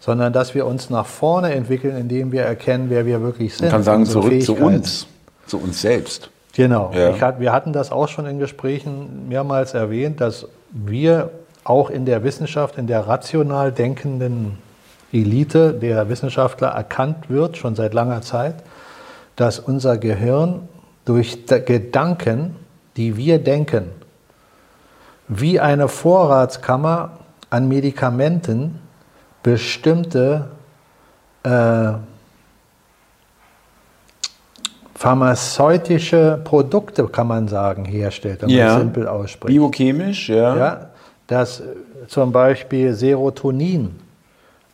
sondern dass wir uns nach vorne entwickeln, indem wir erkennen, wer wir wirklich sind. man kann sagen, zurück zu uns, zu uns selbst. Genau. Ja. Hat, wir hatten das auch schon in Gesprächen mehrmals erwähnt, dass wir auch in der Wissenschaft, in der rational denkenden Elite der Wissenschaftler erkannt wird, schon seit langer Zeit, dass unser Gehirn durch Gedanken, die wir denken, wie eine Vorratskammer an Medikamenten bestimmte äh, pharmazeutische Produkte, kann man sagen, herstellt, wenn man Ja. es simpel ausspricht. Biochemisch, ja. Ja, dass äh, zum Beispiel Serotonin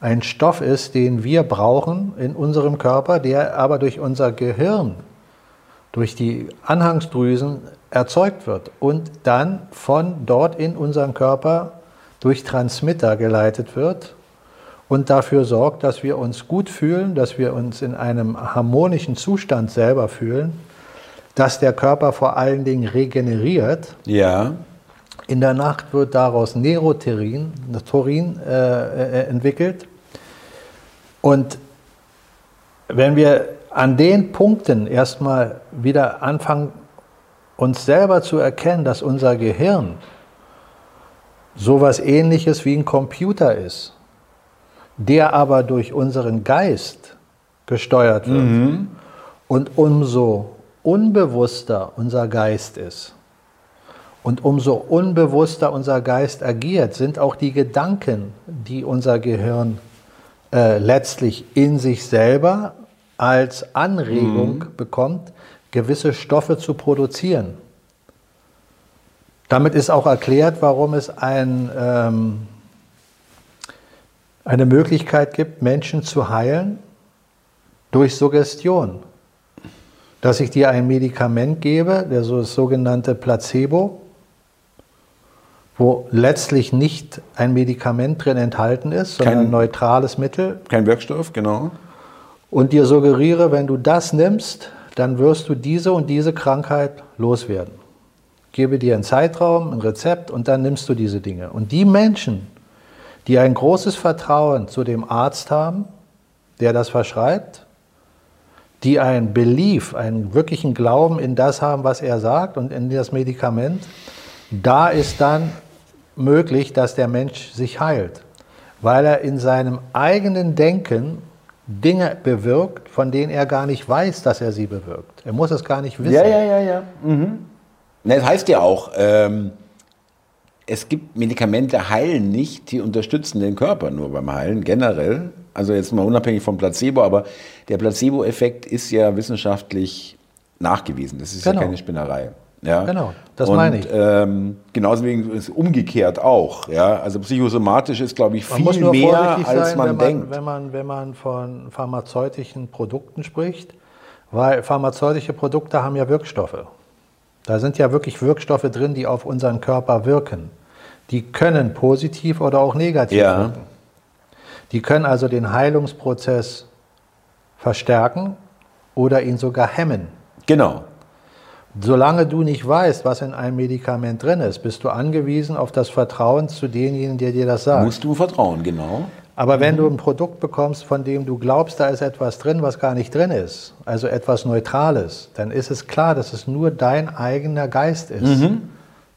ein Stoff ist, den wir brauchen in unserem Körper, der aber durch unser Gehirn, durch die Anhangsdrüsen erzeugt wird und dann von dort in unseren Körper durch Transmitter geleitet wird und dafür sorgt, dass wir uns gut fühlen, dass wir uns in einem harmonischen Zustand selber fühlen, dass der Körper vor allen Dingen regeneriert Ja. in der Nacht wird daraus Neuroterin Taurin, äh, äh, entwickelt. Und wenn wir an den Punkten erstmal wieder anfangen, uns selber zu erkennen, dass unser Gehirn sowas ähnliches wie ein Computer ist, der aber durch unseren Geist gesteuert wird. Und umso unbewusster unser Geist ist, und umso unbewusster unser Geist agiert, sind auch die Gedanken, die unser Gehirn äh, letztlich in sich selber als Anregung bekommt, gewisse Stoffe zu produzieren. Damit ist auch erklärt, warum es ein, ähm, eine Möglichkeit gibt, Menschen zu heilen durch Suggestion. Dass ich dir ein Medikament gebe, der so das sogenannte Placebo, wo letztlich nicht ein Medikament drin enthalten ist, sondern Kein- ein neutrales Mittel, Kein Wirkstoff, genau. und dir suggeriere, wenn du das nimmst, dann wirst du diese und diese Krankheit loswerden. Gebe dir einen Zeitraum, ein Rezept und dann nimmst du diese Dinge. Und die Menschen, die ein großes Vertrauen zu dem Arzt haben, der das verschreibt, die ein Belief, einen wirklichen Glauben in das haben, was er sagt und in das Medikament, da ist dann möglich, dass der Mensch sich heilt, weil er in seinem eigenen Denken Dinge bewirkt, von denen er gar nicht weiß, dass er sie bewirkt. Er muss es gar nicht wissen. Ja, ja, ja, ja. Mhm. Das heißt ja auch, ähm, es gibt Medikamente heilen nicht, die unterstützen den Körper nur beim Heilen generell. Also jetzt mal unabhängig vom Placebo, aber der Placebo-Effekt ist ja wissenschaftlich nachgewiesen. Das ist Genau. ja keine Spinnerei. Ja? Genau, das Und, meine ich. Ähm, genauso wie es umgekehrt auch. Ja? Also psychosomatisch ist, glaube ich, viel mehr, als sein, man wenn, man, denkt. wenn, man, wenn man von pharmazeutischen Produkten spricht, weil pharmazeutische Produkte haben ja Wirkstoffe. Da sind ja wirklich Wirkstoffe drin, die auf unseren Körper wirken. Die können positiv oder auch negativ Ja. wirken. Die können also den Heilungsprozess verstärken oder ihn sogar hemmen. Genau. Solange du nicht weißt, was in einem Medikament drin ist, bist du angewiesen auf das Vertrauen zu denjenigen, der dir das sagt. Musst du vertrauen, genau. Aber wenn du ein Produkt bekommst, von dem du glaubst, da ist etwas drin, was gar nicht drin ist, also etwas Neutrales, dann ist es klar, dass es nur dein eigener Geist ist,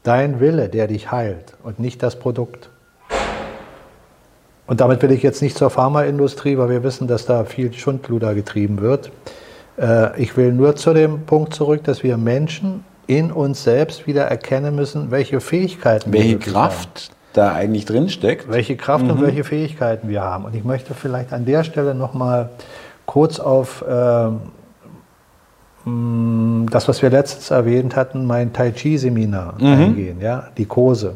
dein Wille, der dich heilt und nicht das Produkt. Und damit will ich jetzt nicht zur Pharmaindustrie, weil wir wissen, dass da viel Schundluder getrieben wird. Äh, Ich will nur zu dem Punkt zurück, dass wir Menschen in uns selbst wieder erkennen müssen, welche Fähigkeiten wir Welche wirklich haben Kraft da eigentlich drin steckt. welche Kraft und welche Fähigkeiten wir haben. Und ich möchte vielleicht an der Stelle noch mal kurz auf mh, das, was wir letztens erwähnt hatten, mein Tai Chi Seminar eingehen, ja, die Kurse.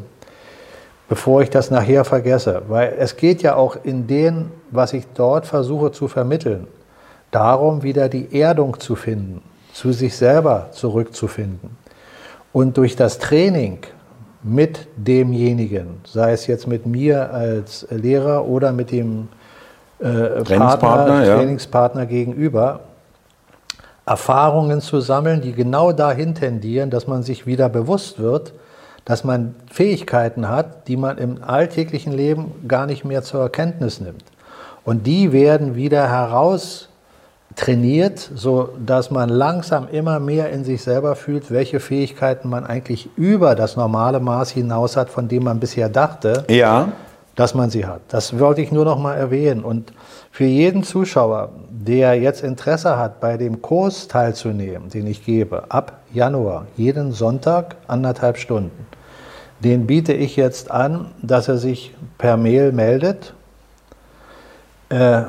Bevor ich das nachher vergesse, weil es geht ja auch in dem, was ich dort versuche zu vermitteln, darum, wieder die Erdung zu finden, zu sich selber zurückzufinden. Und durch das Training mit demjenigen, sei es jetzt mit mir als Lehrer oder mit dem äh, Trainingspartner, Partner, ja. Trainingspartner gegenüber, Erfahrungen zu sammeln, die genau dahin tendieren, dass man sich wieder bewusst wird, dass man Fähigkeiten hat, die man im alltäglichen Leben gar nicht mehr zur Erkenntnis nimmt. Und die werden wieder heraus trainiert, so dass man langsam immer mehr in sich selber fühlt, welche Fähigkeiten man eigentlich über das normale Maß hinaus hat, von dem man bisher dachte, Ja. Dass man sie hat. Das wollte ich nur noch mal erwähnen. Und für jeden Zuschauer, der jetzt Interesse hat, bei dem Kurs teilzunehmen, den ich gebe, ab Januar, jeden Sonntag anderthalb Stunden, den biete ich jetzt an, dass er sich per Mail meldet. Äh,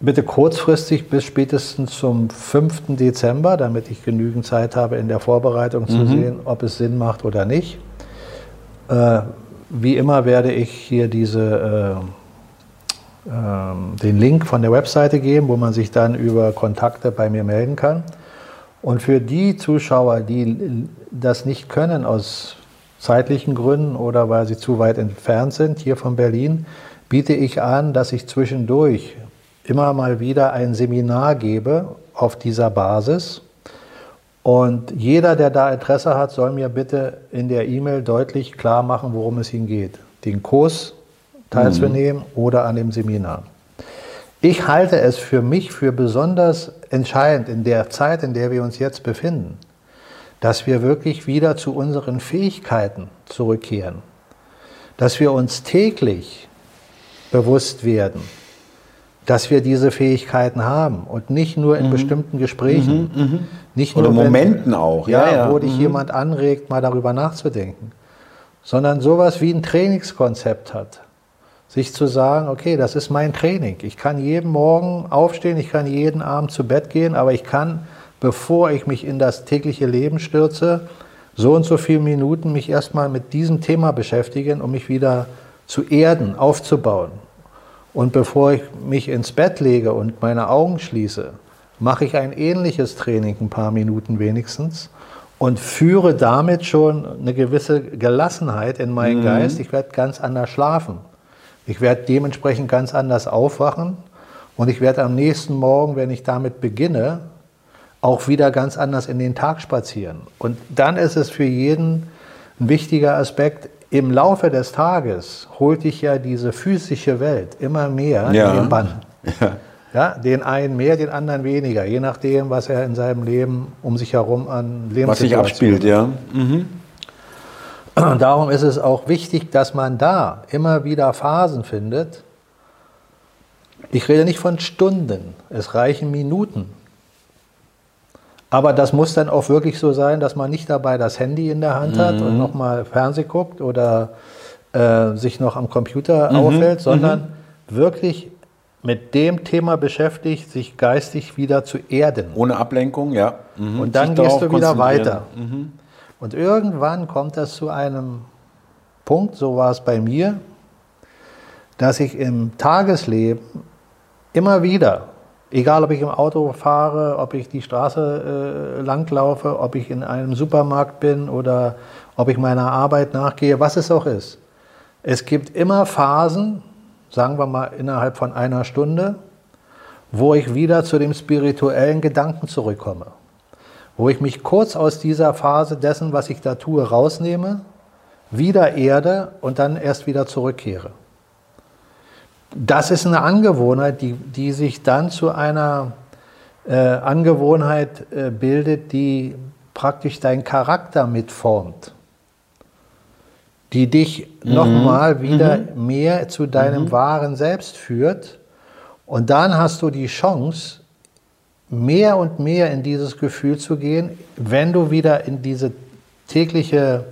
bitte kurzfristig bis spätestens zum 5. Dezember, damit ich genügend Zeit habe, in der Vorbereitung zu mhm. sehen, ob es Sinn macht oder nicht. Äh, wie immer werde ich hier diese, äh, äh, den Link von der Webseite geben, wo man sich dann über Kontakte bei mir melden kann. Und für die Zuschauer, die das nicht können aus zeitlichen Gründen oder weil sie zu weit entfernt sind hier von Berlin, biete ich an, dass ich zwischendurch immer mal wieder ein Seminar gebe auf dieser Basis. Und jeder, der da Interesse hat, soll mir bitte in der E-Mail deutlich klar machen, worum es ihm geht. Den Kurs teilzunehmen mhm. oder an dem Seminar. Ich halte es für mich für besonders entscheidend in der Zeit, in der wir uns jetzt befinden, dass wir wirklich wieder zu unseren Fähigkeiten zurückkehren, dass wir uns täglich bewusst werden, dass wir diese Fähigkeiten haben und nicht nur in mhm. bestimmten Gesprächen, mhm, mh. nicht nur Oder Momenten wenn, auch, ja, ja, wo dich mhm. jemand anregt, mal darüber nachzudenken, sondern sowas wie ein Trainingskonzept hat. Sich zu sagen, okay, das ist mein Training. Ich kann jeden Morgen aufstehen, ich kann jeden Abend zu Bett gehen, aber ich kann, bevor ich mich in das tägliche Leben stürze, so und so viele Minuten mich erstmal mit diesem Thema beschäftigen, um mich wieder zu erden, aufzubauen. Und bevor ich mich ins Bett lege und meine Augen schließe, mache ich ein ähnliches Training, ein paar Minuten wenigstens, und führe damit schon eine gewisse Gelassenheit in meinen mhm. Geist. Ich werde ganz anders schlafen. Ich werde dementsprechend ganz anders aufwachen und ich werde am nächsten Morgen, wenn ich damit beginne, auch wieder ganz anders in den Tag spazieren. Und dann ist es für jeden ein wichtiger Aspekt, im Laufe des Tages holt dich ja diese physische Welt immer mehr ja. in den Bann. Ja. ja. den einen mehr, den anderen weniger, je nachdem, was er in seinem Leben um sich herum an Lebenssituationen Was sich abspielt, ja. Mhm. *clears throat* Darum ist es auch wichtig, dass man da immer wieder Phasen findet. Ich rede nicht von Stunden, es reichen Minuten. Aber das muss dann auch wirklich so sein, dass man nicht dabei das Handy in der Hand mhm. hat und mhm. nochmal Fernseh guckt oder äh, sich noch am Computer mhm. aufhält, sondern mhm. wirklich mit dem Thema beschäftigt, sich geistig wieder zu erden. Ohne Ablenkung, ja. Mhm. Und dann sich gehst du wieder weiter. Mhm. Und irgendwann kommt das zu einem Punkt, so war es bei mir, dass ich im Tagesleben immer wieder Egal, ob ich im Auto fahre, ob ich die Straße äh, langlaufe, ob ich in einem Supermarkt bin oder ob ich meiner Arbeit nachgehe, was es auch ist. Es gibt immer Phasen, sagen wir mal innerhalb von einer Stunde, wo ich wieder zu dem spirituellen Gedanken zurückkomme. Wo ich mich kurz aus dieser Phase dessen, was ich da tue, rausnehme, wieder erde und dann erst wieder zurückkehre das ist eine Angewohnheit, die, die sich dann zu einer äh, Angewohnheit äh, bildet, die praktisch deinen Charakter mitformt, die dich mhm. nochmal wieder mhm. mehr zu deinem mhm. wahren Selbst führt. Und dann hast du die Chance, mehr und mehr in dieses Gefühl zu gehen, wenn du wieder in diese tägliche,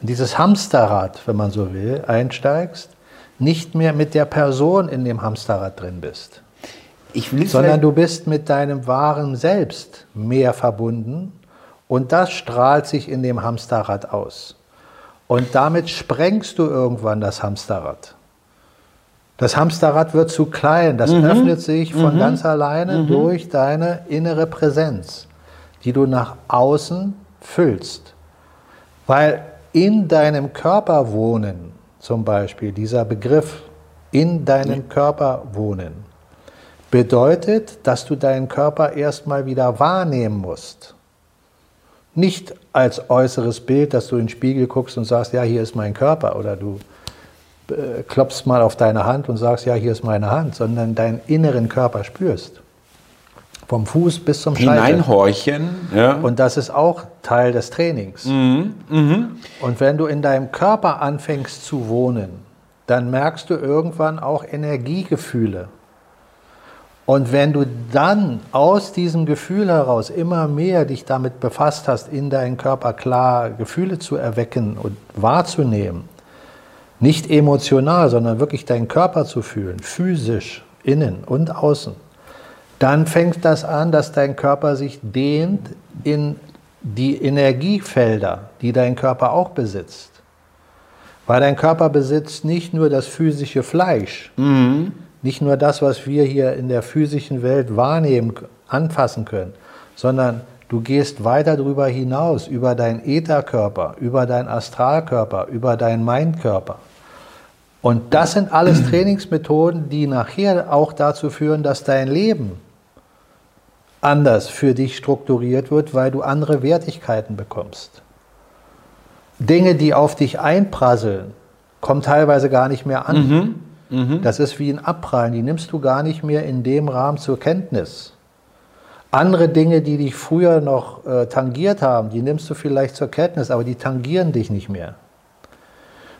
in dieses Hamsterrad, wenn man so will, einsteigst nicht mehr mit der Person in dem Hamsterrad drin bist, sondern du bist mit deinem wahren Selbst mehr verbunden und das strahlt sich in dem Hamsterrad aus. Und damit sprengst du irgendwann das Hamsterrad. Das Hamsterrad wird zu klein, das mhm. öffnet sich von mhm. ganz alleine mhm. durch deine innere Präsenz, die du nach außen füllst. Weil in deinem Körper wohnen zum Beispiel, dieser Begriff in deinem Körper wohnen, bedeutet, dass du deinen Körper erstmal wieder wahrnehmen musst. Nicht als äußeres Bild, dass du in den Spiegel guckst und sagst, ja, hier ist mein Körper, oder du äh, klopfst mal auf deine Hand und sagst, ja, hier ist meine Hand, sondern deinen inneren Körper spürst. Vom Fuß bis zum Scheitel. Hineinhorchen. Ja. Und das ist auch Teil des Trainings. Mhm. Mhm. Und wenn du in deinem Körper anfängst zu wohnen, dann merkst du irgendwann auch Energiegefühle. Und wenn du dann aus diesem Gefühl heraus immer mehr dich damit befasst hast, in deinen Körper klar Gefühle zu erwecken und wahrzunehmen, nicht emotional, sondern wirklich deinen Körper zu fühlen, physisch, innen und außen, dann fängt das an, dass dein Körper sich dehnt in die Energiefelder, die dein Körper auch besitzt. Weil dein Körper besitzt nicht nur das physische Fleisch, mhm. nicht nur das, was wir hier in der physischen Welt wahrnehmen, anfassen können, sondern du gehst weiter darüber hinaus, über deinen Ätherkörper, über deinen Astralkörper, über deinen Mindkörper. Und das sind alles *clears throat* Trainingsmethoden, die nachher auch dazu führen, dass dein Leben anders für dich strukturiert wird, weil du andere Wertigkeiten bekommst. Dinge, die auf dich einprasseln, kommen teilweise gar nicht mehr an. Mhm. Mhm. Das ist wie ein Abprallen, die nimmst du gar nicht mehr in dem Rahmen zur Kenntnis. Andere Dinge, die dich früher noch äh, tangiert haben, die nimmst du vielleicht zur Kenntnis, aber die tangieren dich nicht mehr.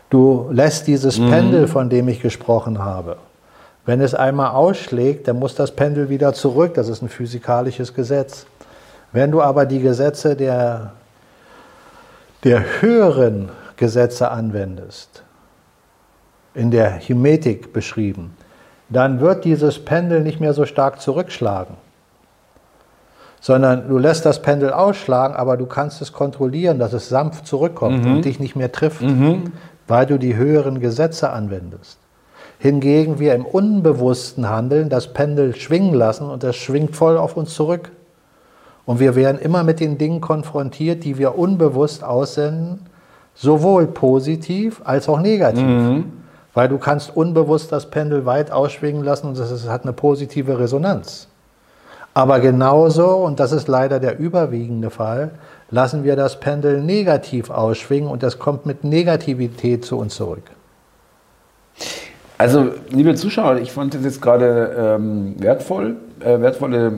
Du lässt dieses mhm. Pendel, von dem ich gesprochen habe, wenn es einmal ausschlägt, dann muss das Pendel wieder zurück. Das ist ein physikalisches Gesetz. Wenn du aber die Gesetze der, der höheren Gesetze anwendest, in der Chimetik beschrieben, dann wird dieses Pendel nicht mehr so stark zurückschlagen sondern du lässt das Pendel ausschlagen, aber du kannst es kontrollieren, dass es sanft zurückkommt mhm. und dich nicht mehr trifft, mhm. weil du die höheren Gesetze anwendest. Hingegen wir im unbewussten Handeln das Pendel schwingen lassen und das schwingt voll auf uns zurück. Und wir werden immer mit den Dingen konfrontiert, die wir unbewusst aussenden, sowohl positiv als auch negativ. Mhm. Weil du kannst unbewusst das Pendel weit ausschwingen lassen und es hat eine positive Resonanz. Aber genauso, und das ist leider der überwiegende Fall, lassen wir das Pendel negativ ausschwingen und das kommt mit Negativität zu uns zurück. Also, liebe Zuschauer, ich fand das jetzt gerade ähm, wertvoll, äh, wertvolle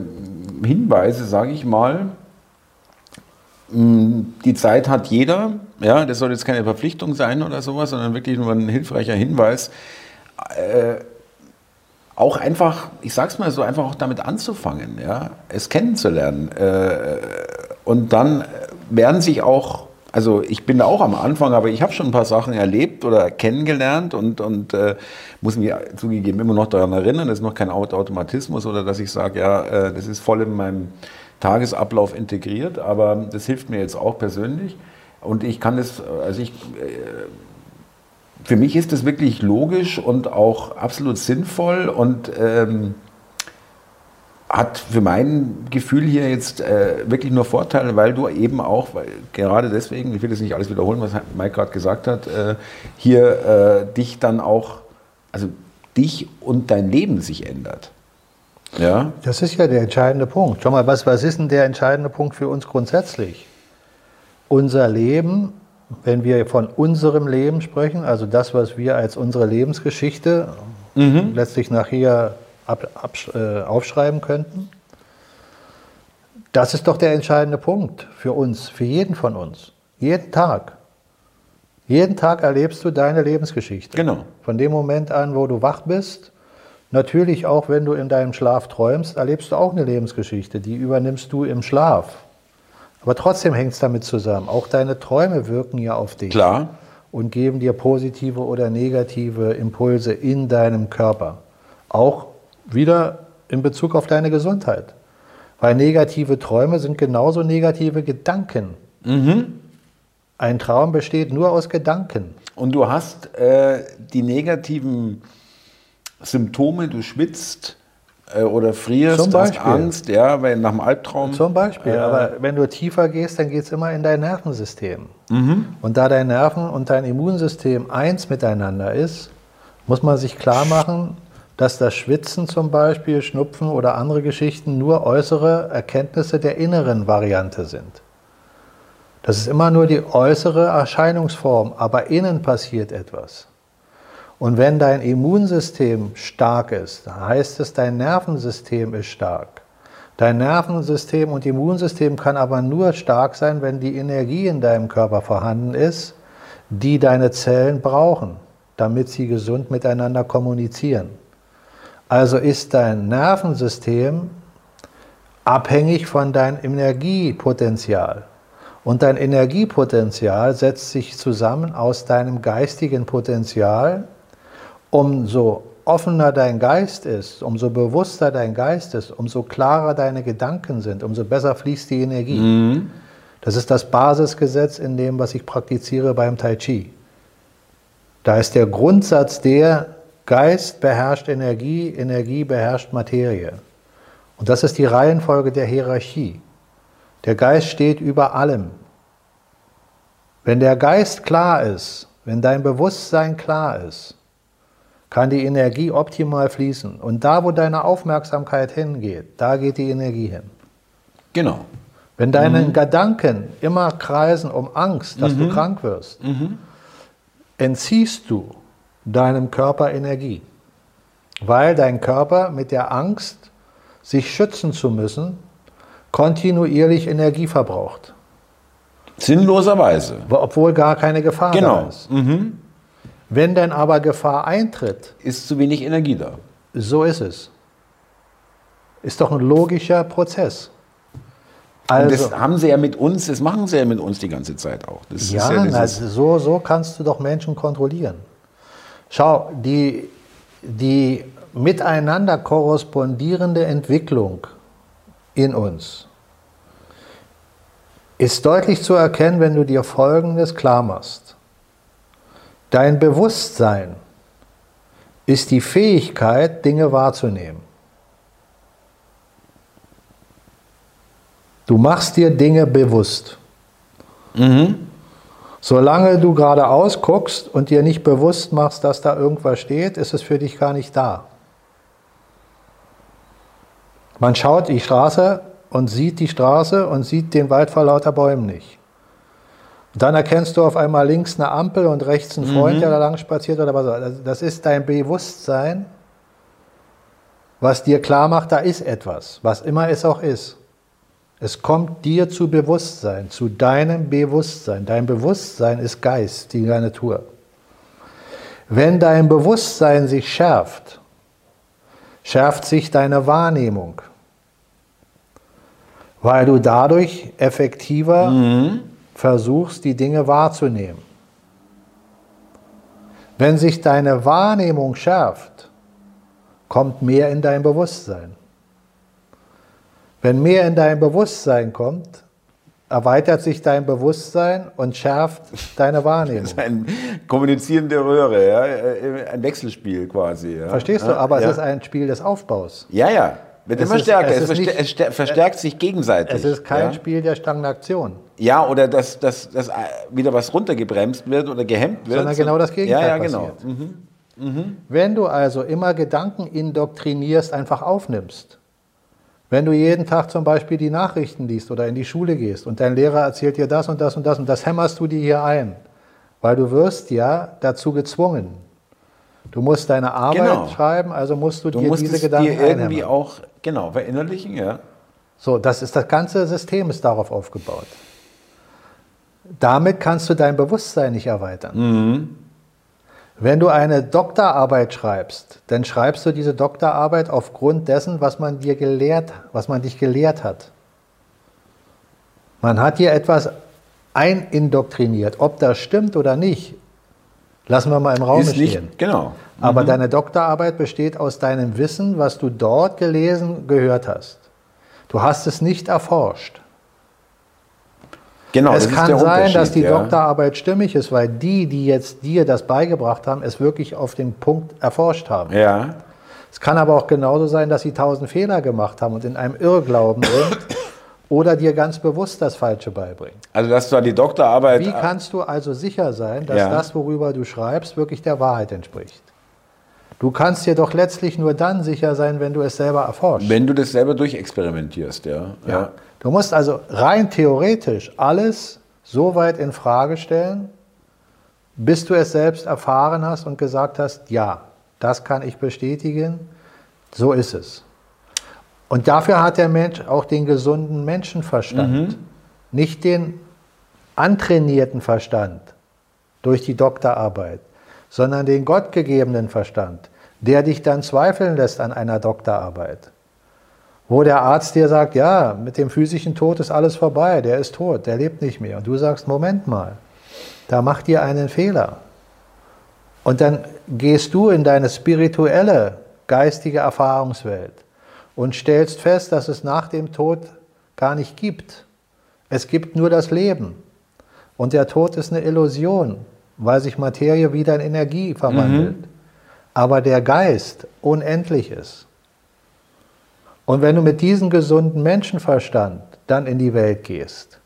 Hinweise, sage ich mal. Mm, die Zeit hat jeder, ja, das soll jetzt keine Verpflichtung sein oder sowas, sondern wirklich nur ein hilfreicher Hinweis. Äh, auch einfach, ich sag's mal so, einfach auch damit anzufangen, ja, es kennenzulernen. Äh, und dann werden sich auch, also ich bin da auch am Anfang, aber ich habe schon ein paar Sachen erlebt oder kennengelernt und, und äh, muss mich zugegeben immer noch daran erinnern, das ist noch kein Automatismus oder dass ich sage, ja, äh, das ist voll in meinem Tagesablauf integriert, aber das hilft mir jetzt auch persönlich. Und ich kann es, also ich äh, für mich ist das wirklich logisch und auch absolut sinnvoll und ähm, hat für mein Gefühl hier jetzt äh, wirklich nur Vorteile, weil du eben auch, weil gerade deswegen, ich will jetzt nicht alles wiederholen, was Mike gerade gesagt hat, äh, hier äh, dich dann auch, also dich und dein Leben sich ändert. Ja? Das ist ja der entscheidende Punkt. Schau mal, was, was ist denn der entscheidende Punkt für uns grundsätzlich? Unser Leben wenn wir von unserem Leben sprechen, also das, was wir als unsere Lebensgeschichte mhm. letztlich nachher ab, ab, äh, aufschreiben könnten, das ist doch der entscheidende Punkt für uns, für jeden von uns. Jeden Tag. Jeden Tag erlebst du deine Lebensgeschichte. Genau. Von dem Moment an, wo du wach bist, natürlich auch, wenn du in deinem Schlaf träumst, erlebst du auch eine Lebensgeschichte. Die übernimmst du im Schlaf. Aber trotzdem hängt es damit zusammen. Auch deine Träume wirken ja auf dich. Klar. Und geben dir positive oder negative Impulse in deinem Körper. Auch wieder in Bezug auf deine Gesundheit. Weil negative Träume sind genauso negative Gedanken. Mhm. Ein Traum besteht nur aus Gedanken. Und du hast äh, die negativen Symptome, du schwitzt, äh, oder frierst, hast Angst, ja, weil nach dem Albtraum. Zum Beispiel, äh, aber wenn du tiefer gehst, dann geht es immer in dein Nervensystem. Mhm. Und da dein Nerven und dein Immunsystem eins miteinander ist, muss man sich klar machen, dass das Schwitzen zum Beispiel, Schnupfen oder andere Geschichten nur äußere Erkenntnisse der inneren Variante sind. Das ist immer nur die äußere Erscheinungsform, aber innen passiert etwas. Und wenn dein Immunsystem stark ist, heißt es, dein Nervensystem ist stark. Dein Nervensystem und Immunsystem kann aber nur stark sein, wenn die Energie in deinem Körper vorhanden ist, die deine Zellen brauchen, damit sie gesund miteinander kommunizieren. Also ist dein Nervensystem abhängig von deinem Energiepotenzial. Und dein Energiepotenzial setzt sich zusammen aus deinem geistigen Potenzial, Umso offener dein Geist ist, umso bewusster dein Geist ist, umso klarer deine Gedanken sind, umso besser fließt die Energie. Mhm. Das ist das Basisgesetz in dem, was ich praktiziere beim Tai Chi. Da ist der Grundsatz der, Geist beherrscht Energie, Energie beherrscht Materie. Und das ist die Reihenfolge der Hierarchie. Der Geist steht über allem. Wenn der Geist klar ist, wenn dein Bewusstsein klar ist, kann die Energie optimal fließen. Und da, wo deine Aufmerksamkeit hingeht, da geht die Energie hin. Genau. Wenn deine mhm. Gedanken immer kreisen um Angst, dass mhm. du krank wirst, mhm. entziehst du deinem Körper Energie, weil dein Körper mit der Angst, sich schützen zu müssen, kontinuierlich Energie verbraucht. Sinnloserweise. Obwohl gar keine Gefahr genau. da ist. Mhm. Wenn dann aber Gefahr eintritt, ist zu wenig Energie da. So ist es. Ist doch ein logischer Prozess. Also, und das also- haben sie ja mit uns, das machen sie ja mit uns die ganze Zeit auch. Das ja, ja na, so, so kannst du doch Menschen kontrollieren. Schau, die, die miteinander korrespondierende Entwicklung in uns ist deutlich zu erkennen, wenn du dir Folgendes klar machst. Dein Bewusstsein ist die Fähigkeit, Dinge wahrzunehmen. Du machst dir Dinge bewusst. Mhm. Solange du geradeaus guckst und dir nicht bewusst machst, dass da irgendwas steht, ist es für dich gar nicht da. Man schaut die Straße und sieht die Straße und sieht den Wald vor lauter Bäumen nicht. Und dann erkennst du auf einmal links eine Ampel und rechts einen Freund, mhm. der da lang spaziert oder was. Das ist dein Bewusstsein, was dir klar macht, da ist etwas, was immer es auch ist. Es kommt dir zu Bewusstsein, zu deinem Bewusstsein. Dein Bewusstsein ist Geist, die Natur. Wenn dein Bewusstsein sich schärft, schärft sich deine Wahrnehmung, weil du dadurch effektiver mhm. versuchst, die Dinge wahrzunehmen. Wenn sich deine Wahrnehmung schärft, kommt mehr in dein Bewusstsein. Wenn mehr in dein Bewusstsein kommt, erweitert sich dein Bewusstsein und schärft deine Wahrnehmung. Das ist ein kommunizierende Röhre, ja? ein Wechselspiel quasi. Ja? Verstehst du? Aber ja. es ist ein Spiel des Aufbaus. Ja, ja. Wird es immer ist, stärker. Es, es, nicht, es, verstärkt sich gegenseitig. Es ist kein ja? Spiel der Stagnation. Ja, oder dass, dass, dass wieder was runtergebremst wird oder gehemmt wird. Sondern genau das Gegenteil ja, ja, genau. Mhm. Mhm. Wenn du also immer Gedanken indoktrinierst, einfach aufnimmst, wenn du jeden Tag zum Beispiel die Nachrichten liest oder in die Schule gehst und dein Lehrer erzählt dir das und das und das und das hämmerst du dir hier ein, weil du wirst ja dazu gezwungen. Du musst deine Arbeit genau. schreiben, also musst du, du dir musst diese Gedanken dir irgendwie einhämmern. auch genau verinnerlichen, ja. So, das ist das ganze System ist darauf aufgebaut. Damit kannst du dein Bewusstsein nicht erweitern. Mhm. Wenn du eine Doktorarbeit schreibst, dann schreibst du diese Doktorarbeit aufgrund dessen, was man dir gelehrt, was man dich gelehrt hat. Man hat dir etwas einindoktriniert. Ob das stimmt oder nicht, lassen wir mal im Raum stehen. Nicht, genau. Mhm. Aber deine Doktorarbeit besteht aus deinem Wissen, was du dort gelesen, gehört hast. Du hast es nicht erforscht. Genau, es kann sein, dass die ja. Doktorarbeit stimmig ist, weil die, die jetzt dir das beigebracht haben, es wirklich auf den Punkt erforscht haben. Ja. Es kann aber auch genauso sein, dass sie tausend Fehler gemacht haben und in einem Irrglauben sind *coughs* oder dir ganz bewusst das Falsche beibringen. Also dass du die Doktorarbeit... Wie kannst du also sicher sein, dass ja. das, worüber du schreibst, wirklich der Wahrheit entspricht? Du kannst dir doch letztlich nur dann sicher sein, wenn du es selber erforschst. Wenn du das selber durchexperimentierst, ja. ja. ja. Du musst also rein theoretisch alles so weit in Frage stellen, bis du es selbst erfahren hast und gesagt hast, ja, das kann ich bestätigen, so ist es. Und dafür hat der Mensch auch den gesunden Menschenverstand, mhm. nicht den antrainierten Verstand durch die Doktorarbeit, sondern den gottgegebenen Verstand, der dich dann zweifeln lässt an einer Doktorarbeit. Wo der Arzt dir sagt, ja, mit dem physischen Tod ist alles vorbei, der ist tot, der lebt nicht mehr. Und du sagst, Moment mal, da macht ihr einen Fehler. Und dann gehst du in deine spirituelle, geistige Erfahrungswelt und stellst fest, dass es nach dem Tod gar nicht gibt. Es gibt nur das Leben. Und der Tod ist eine Illusion, weil sich Materie wieder in Energie verwandelt. Mhm. Aber der Geist unendlich ist. Und wenn du mit diesem gesunden Menschenverstand dann in die Welt gehst,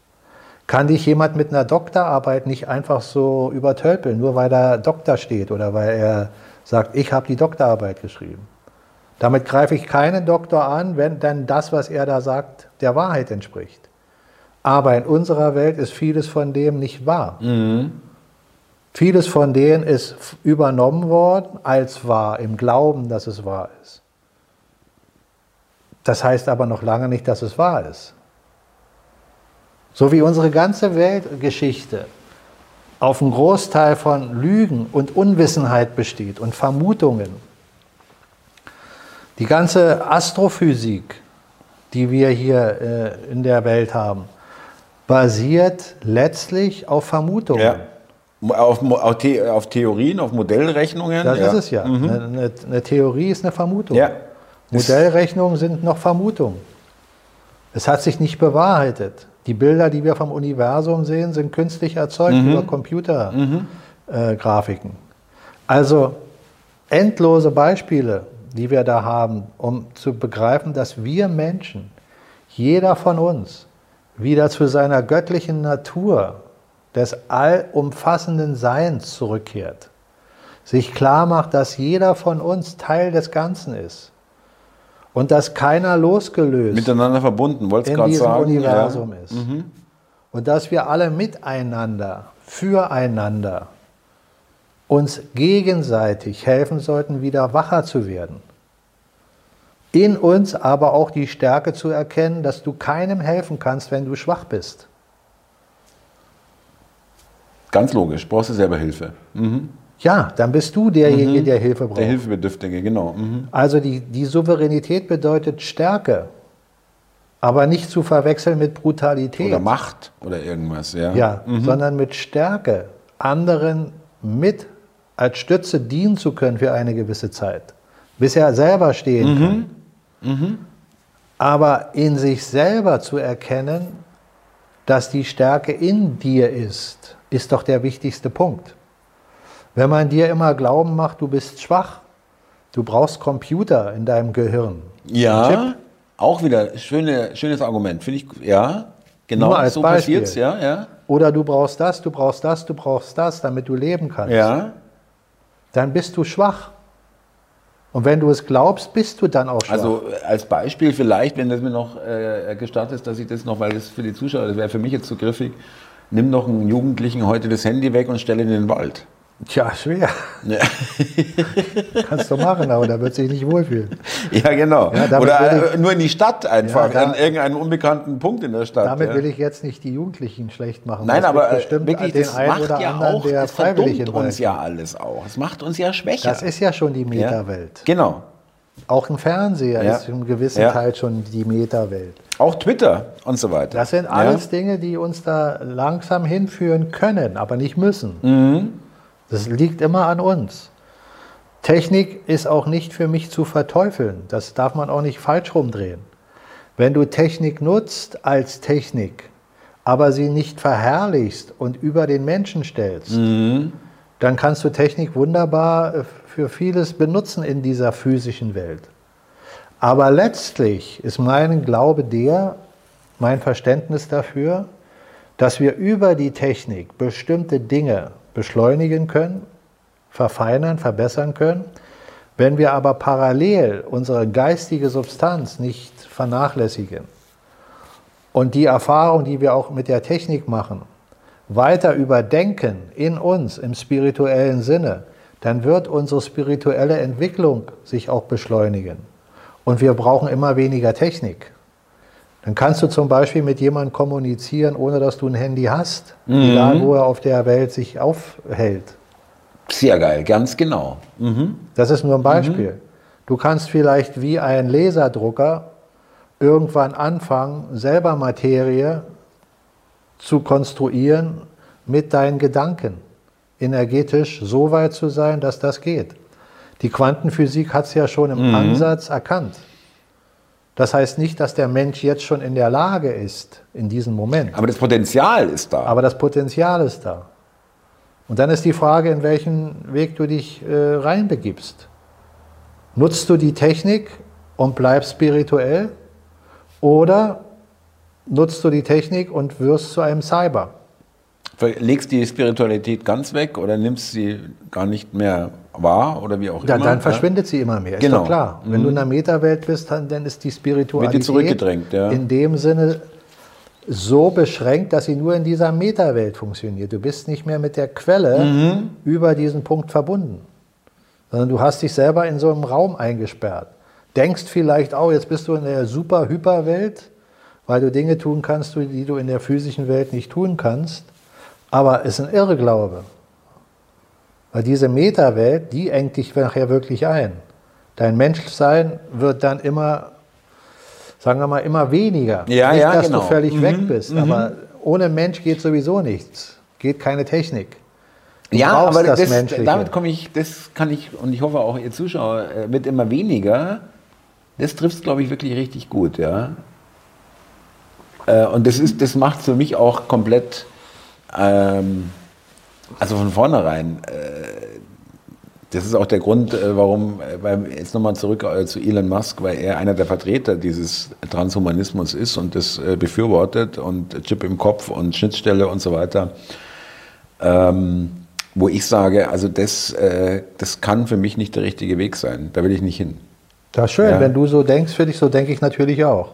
kann dich jemand mit einer Doktorarbeit nicht einfach so übertölpeln, nur weil da Doktor steht oder weil er sagt, ich habe die Doktorarbeit geschrieben. Damit greife ich keinen Doktor an, wenn dann das, was er da sagt, der Wahrheit entspricht. Aber in unserer Welt ist vieles von dem nicht wahr. Mhm. Vieles von dem ist übernommen worden als wahr, im Glauben, dass es wahr ist. Das heißt aber noch lange nicht, dass es wahr ist. So wie unsere ganze Weltgeschichte auf einem Großteil von Lügen und Unwissenheit besteht und Vermutungen. Die ganze Astrophysik, die wir hier äh, in der Welt haben, basiert letztlich auf Vermutungen. Ja. Auf, auf, The auf, Theorien, auf Modellrechnungen? Das ja. ist es ja. Mhm. Eine, eine, Theorie ist eine Vermutung. Ja. Modellrechnungen sind noch Vermutungen. Es hat sich nicht bewahrheitet. Die Bilder, die wir vom Universum sehen, sind künstlich erzeugt mhm. über Computergrafiken. Mhm. Äh, also endlose Beispiele, die wir da haben, um zu begreifen, dass wir Menschen, jeder von uns, wieder zu seiner göttlichen Natur des allumfassenden Seins zurückkehrt, sich klar macht, dass jeder von uns Teil des Ganzen ist und dass keiner losgelöst miteinander verbunden, wollte in diesem sagen. Universum ja. ist. Mhm. Und dass wir alle miteinander, füreinander uns gegenseitig helfen sollten, wieder wacher zu werden. In uns aber auch die Stärke zu erkennen, dass du keinem helfen kannst, wenn du schwach bist. Ganz logisch, brauchst du selber Hilfe. Mhm. Ja, dann bist du derjenige, mhm. der Hilfe braucht. Der Hilfebedürftige, genau. Mhm. Also die, die Souveränität bedeutet Stärke, aber nicht zu verwechseln mit Brutalität. Oder Macht oder irgendwas, ja. Ja, mhm. sondern mit Stärke, anderen mit als Stütze dienen zu können für eine gewisse Zeit, bis er selber stehen mhm. kann. Mhm. Aber in sich selber zu erkennen, dass die Stärke in dir ist, ist doch der wichtigste Punkt. Wenn man dir immer Glauben macht, du bist schwach, du brauchst Computer in deinem Gehirn. Ja, auch wieder schöne, schönes Argument, finde ich. Ja, genau als so passiert ja, ja. Oder du brauchst das, du brauchst das, du brauchst das, damit du leben kannst. Ja. Dann bist du schwach. Und wenn du es glaubst, bist du dann auch schwach. Also äh, als Beispiel vielleicht, wenn das mir noch äh, gestattet ist, dass ich das noch, weil das für die Zuschauer, das wäre für mich jetzt zu griffig, nimm doch einen Jugendlichen heute das Handy weg und stell ihn in den Wald. Tja, schwer. Ja. *laughs* Kannst du machen, aber da wird sich nicht wohlfühlen. Ja, genau. Ja, Oder ich, nur in die Stadt einfach, ja, da, an irgendeinen unbekannten Punkt in der Stadt. Damit will ich jetzt nicht die Jugendlichen schlecht machen. Nein, aber äh, bestimmt wirklich, den das einen oder ja anderen, auch, der das freiwillig uns ja alles auch. Es macht uns ja schwächer. Das ist ja schon die Metawelt. Genau. Auch ein Fernseher ist im gewissen Teil schon die Metawelt. Auch Twitter und so weiter. Das sind alles Dinge, die uns da langsam hinführen können, aber nicht müssen. Mhm. Das liegt immer an uns. Technik ist auch nicht für mich zu verteufeln. Das darf man auch nicht falsch rumdrehen. Wenn du Technik nutzt als Technik, aber sie nicht verherrlichst und über den Menschen stellst, mhm. dann kannst du Technik wunderbar äh, für vieles benutzen in dieser physischen Welt. Aber letztlich ist mein Glaube der, mein Verständnis dafür, dass wir über die Technik bestimmte Dinge beschleunigen können, verfeinern, verbessern können. Wenn wir aber parallel unsere geistige Substanz nicht vernachlässigen und die Erfahrung, die wir auch mit der Technik machen, weiter überdenken in uns im spirituellen Sinne, dann wird unsere spirituelle Entwicklung sich auch beschleunigen. Und wir brauchen immer weniger Technik. Dann kannst du zum Beispiel mit jemandem kommunizieren, ohne dass du ein Handy hast, mhm. egal wo er auf der Welt sich aufhält. Sehr geil, ganz genau. Mhm. Das ist nur ein Beispiel. Mhm. Du kannst vielleicht wie ein Laserdrucker irgendwann anfangen, selber Materie zu konstruieren mit deinen Gedanken. energetisch so weit zu sein, dass das geht. Die Quantenphysik hat es ja schon im mhm. Ansatz erkannt. Das heißt nicht, dass der Mensch jetzt schon in der Lage ist, in diesem Moment. Aber das Potenzial ist da. Aber das Potenzial ist da. Und dann ist die Frage, in welchen Weg du dich äh, reinbegibst. Nutzt du die Technik und bleibst spirituell? Oder nutzt du die Technik und wirst zu einem Cyber? Legst die Spiritualität ganz weg oder nimmst sie gar nicht mehr wahr oder wie auch immer? Dann verschwindet ja? sie immer mehr, genau. ist doch klar. Wenn mhm. du in der Metawelt bist, dann, dann ist die Spiritualität zurückgedrängt, ja. in dem Sinne so beschränkt, dass sie nur in dieser Metawelt funktioniert. Du bist nicht mehr mit der Quelle mhm. über diesen Punkt verbunden, sondern du hast dich selber in so einem Raum eingesperrt. Denkst vielleicht auch, jetzt bist du in der super-hyper-Welt, weil du Dinge tun kannst, die du in der physischen Welt nicht tun kannst. Aber es ist ein Irrglaube. Weil diese Metawelt, die engt dich nachher wirklich ein. Dein Menschsein wird dann immer, sagen wir mal, immer weniger. Ja, Nicht, ja, dass genau. du völlig mhm, weg bist, mhm. aber ohne Mensch geht sowieso nichts. Geht keine Technik. Du ja, aber das das, damit komme ich, das kann ich, und ich hoffe auch ihr Zuschauer, äh, wird immer weniger. Das trifft es, glaube ich, wirklich richtig gut, ja. Äh, und das, ist, das macht für mich auch komplett ähm, also von vornherein, äh, das ist auch der Grund, äh, warum, äh, weil jetzt nochmal zurück äh, zu Elon Musk, weil er einer der Vertreter dieses Transhumanismus ist und das befürwortet und Chip im Kopf und Schnittstelle und so weiter. Ähm, wo ich sage, also das, äh, das kann für mich nicht der richtige Weg sein. Da will ich nicht hin. Das ist schön, ja. wenn du so denkst, für dich so denke ich natürlich auch.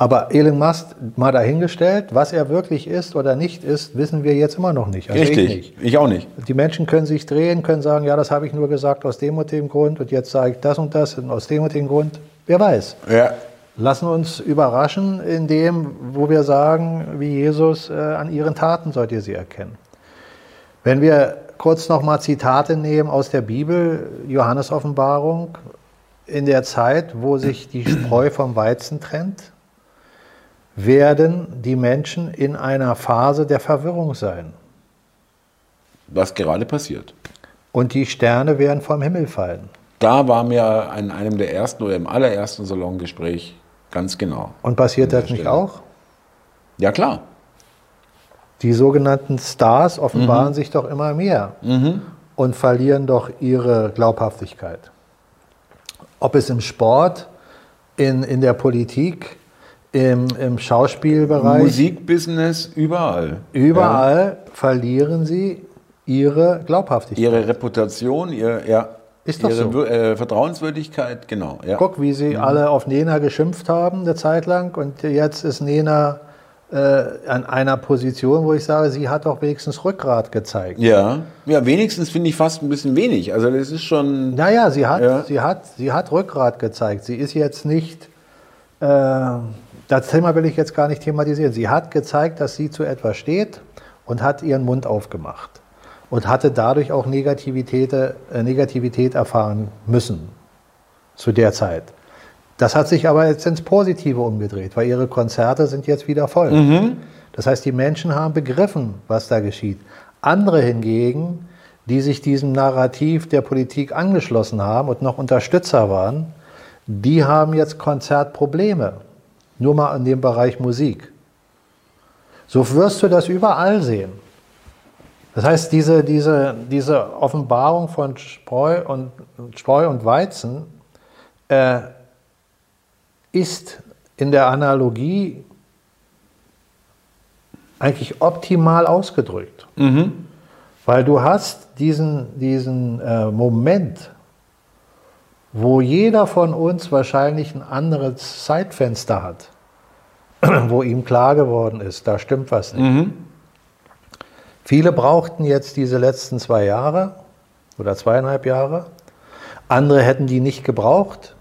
Aber Elon Musk mal dahingestellt, was er wirklich ist oder nicht ist, wissen wir jetzt immer noch nicht. Also Richtig, ich, nicht. ich, auch nicht. Die Menschen können sich drehen, können sagen, ja, das habe ich nur gesagt aus dem und dem Grund und jetzt sage ich das und das und aus dem und dem Grund. Wer weiß. Ja. Lassen uns überraschen in dem, wo wir sagen, wie Jesus, äh, an ihren Taten sollt ihr sie erkennen. Wenn wir kurz nochmal Zitate nehmen aus der Bibel, Johannes Offenbarung, in der Zeit, wo sich die Spreu vom Weizen trennt, werden die Menschen in einer Phase der Verwirrung sein. Was gerade passiert. Und die Sterne werden vom Himmel fallen. Da war mir in einem der ersten oder im allerersten Salongespräch ganz genau. Und passiert das nicht auch? Ja, klar. Die sogenannten Stars offenbaren mhm. sich doch immer mehr mhm. und verlieren doch ihre Glaubhaftigkeit. Ob es im Sport, in, in der Politik, im, im Schauspielbereich. Musikbusiness, überall. Überall ja. verlieren sie ihre Glaubhaftigkeit. Ihre Reputation, ihr, ja. Ist doch ihre so. Äh, Vertrauenswürdigkeit, genau. Ja. Guck, wie sie mhm. alle auf Nena geschimpft haben, eine Zeit lang. Und jetzt ist Nena äh, an einer Position, wo ich sage, sie hat doch wenigstens Rückgrat gezeigt. Ja, ja wenigstens finde ich fast ein bisschen wenig. Also das ist schon... Naja, sie hat, ja. sie hat, sie hat Rückgrat gezeigt. Sie ist jetzt nicht... Äh, das Thema will ich jetzt gar nicht thematisieren. Sie hat gezeigt, dass sie zu etwas steht und hat ihren Mund aufgemacht und hatte dadurch auch Negativität, äh, Negativität erfahren müssen zu der Zeit. Das hat sich aber jetzt ins Positive umgedreht, weil ihre Konzerte sind jetzt wieder voll. Mhm. Das heißt, die Menschen haben begriffen, was da geschieht. Andere hingegen, die sich diesem Narrativ der Politik angeschlossen haben und noch Unterstützer waren, die haben jetzt Konzertprobleme. Nur mal in dem Bereich Musik. So wirst du das überall sehen. Das heißt, diese, diese, diese Offenbarung von Spreu und, Spreu und Weizen äh, ist in der Analogie eigentlich optimal ausgedrückt. Mhm. Weil du hast diesen, diesen äh, Moment, wo jeder von uns wahrscheinlich ein anderes Zeitfenster hat, *clears throat* wo ihm klar geworden ist, da stimmt was nicht. Mhm. Viele brauchten jetzt diese letzten zwei Jahre oder zweieinhalb Jahre. Andere hätten die nicht gebraucht.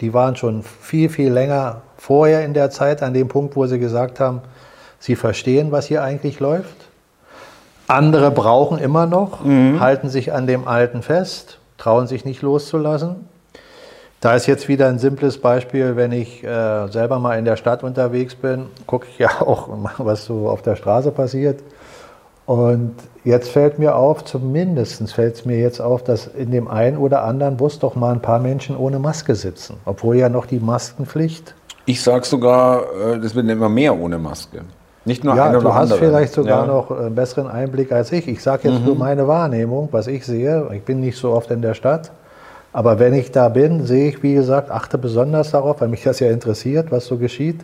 Die waren schon viel, viel länger vorher in der Zeit an dem Punkt, wo sie gesagt haben, sie verstehen, was hier eigentlich läuft. Andere brauchen immer noch, mhm. halten sich an dem Alten fest, trauen sich nicht loszulassen. Da ist jetzt wieder ein simples Beispiel, wenn ich äh, selber mal in der Stadt unterwegs bin, gucke ich *laughs* ja auch, was so auf der Straße passiert. Und jetzt fällt mir auf, zumindest fällt es mir jetzt auf, dass in dem einen oder anderen Bus doch mal ein paar Menschen ohne Maske sitzen, obwohl ja noch die Maskenpflicht. Ich sage sogar, äh, das wird immer mehr ohne Maske. Nicht nur ja, du hast andere. vielleicht sogar ja. noch einen besseren Einblick als ich. Ich sage jetzt nur meine Wahrnehmung, was ich sehe. Ich bin nicht so oft in der Stadt. Aber wenn ich da bin, sehe ich, wie gesagt, achte besonders darauf, weil mich das ja interessiert, was so geschieht.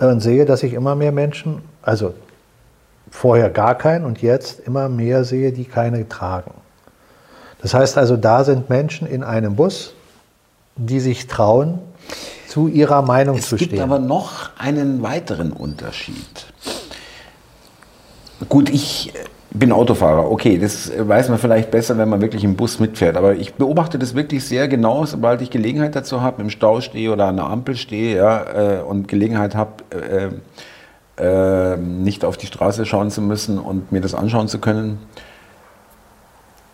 Und sehe, dass ich immer mehr Menschen, also vorher gar keinen und jetzt immer mehr sehe, die keine tragen. Das heißt also, da sind Menschen in einem Bus, die sich trauen, zu ihrer Meinung Es zu gibt stehen. aber noch einen weiteren Unterschied. Gut, ich bin Autofahrer. Okay, das weiß man vielleicht besser, wenn man wirklich im Bus mitfährt. Aber ich beobachte das wirklich sehr genau, sobald ich Gelegenheit dazu habe, im Stau stehe oder an der Ampel stehe ja, äh, und Gelegenheit habe, äh, äh, nicht auf die Straße schauen zu müssen und mir das anschauen zu können.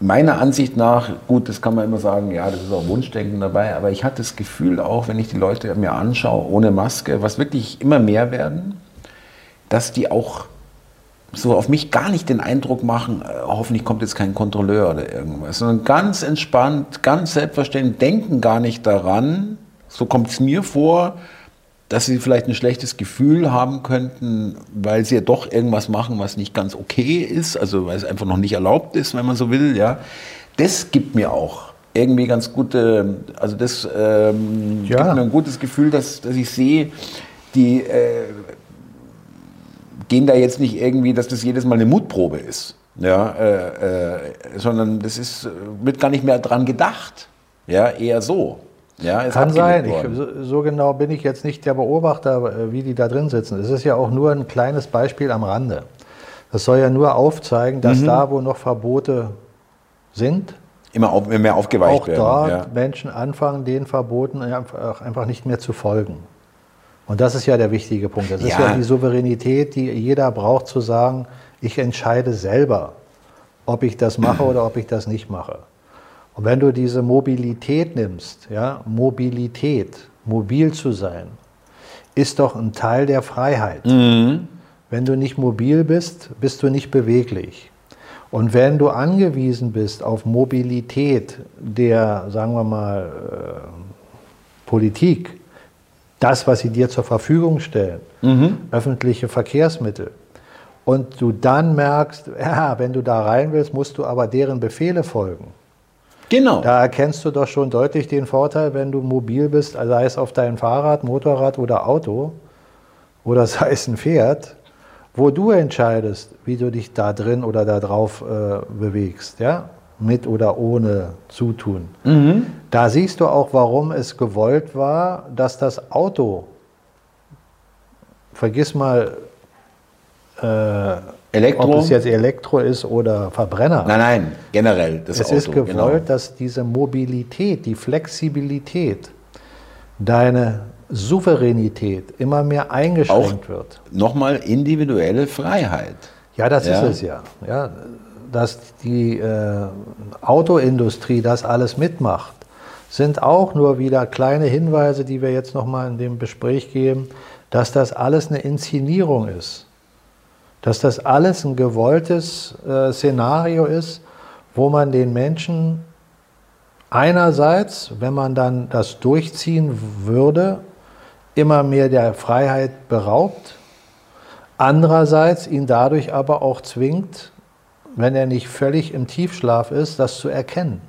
Meiner Ansicht nach, gut, das kann man immer sagen, ja, das ist auch Wunschdenken dabei, aber ich hatte das Gefühl auch, wenn ich die Leute mir anschaue, ohne Maske, was wirklich immer mehr werden, dass die auch so auf mich gar nicht den Eindruck machen, äh, hoffentlich kommt jetzt kein Kontrolleur oder irgendwas, sondern ganz entspannt, ganz selbstverständlich, denken gar nicht daran, so kommt es mir vor, dass sie vielleicht ein schlechtes Gefühl haben könnten, weil sie ja doch irgendwas machen, was nicht ganz okay ist, also weil es einfach noch nicht erlaubt ist, wenn man so will, ja. Das gibt mir auch irgendwie ganz gute, also das ähm, Ja. gibt mir ein gutes Gefühl, dass, dass ich sehe, die äh, gehen da jetzt nicht irgendwie, dass das jedes Mal eine Mutprobe ist, ja, äh, äh, sondern das ist, äh, wird gar nicht mehr dran gedacht, ja, eher so. Ja, Kann sein. Ich, so, so genau bin ich jetzt nicht der Beobachter, äh, wie die da drin sitzen. Es ist ja auch nur ein kleines Beispiel am Rande. Das soll ja nur aufzeigen, Mhm. dass da, wo noch Verbote sind, immer, auf, mehr aufgeweicht auch werden. dort ja. Menschen anfangen, den Verboten einfach nicht mehr zu folgen. Und das ist ja der wichtige Punkt. Das ist Ja. ja die Souveränität, die jeder braucht, zu sagen, ich entscheide selber, ob ich das mache oder ob ich das nicht mache. Und wenn du diese Mobilität nimmst, ja, Mobilität, mobil zu sein, ist doch ein Teil der Freiheit. Wenn du nicht mobil bist, bist du nicht beweglich. Und wenn du angewiesen bist auf Mobilität der, sagen wir mal, äh, Politik, das, was sie dir zur Verfügung stellen, öffentliche Verkehrsmittel, und du dann merkst, *laughs* ja, wenn du da rein willst, musst du aber deren Befehle folgen. Genau. Da erkennst du doch schon deutlich den Vorteil, wenn du mobil bist, sei es auf deinem Fahrrad, Motorrad oder Auto oder sei es ein Pferd, wo du entscheidest, wie du dich da drin oder da drauf äh, bewegst, ja? Mit oder ohne Zutun. Da siehst du auch, warum es gewollt war, dass das Auto, vergiss mal, äh, Elektro? ob es jetzt Elektro ist oder Verbrenner. Nein, nein, generell das Es Auto. ist gewollt, genau. dass diese Mobilität, die Flexibilität, deine Souveränität immer mehr eingeschränkt wird. Nochmal individuelle Freiheit. Ja, das Ja. ist es ja. ja. Dass die äh, Autoindustrie das alles mitmacht, sind auch nur wieder kleine Hinweise, die wir jetzt nochmal in dem Gespräch geben, dass das alles eine Inszenierung ist. Dass das alles ein gewolltes äh, Szenario ist, wo man den Menschen einerseits, wenn man dann das durchziehen würde, immer mehr der Freiheit beraubt, andererseits ihn dadurch aber auch zwingt, wenn er nicht völlig im Tiefschlaf ist, das zu erkennen.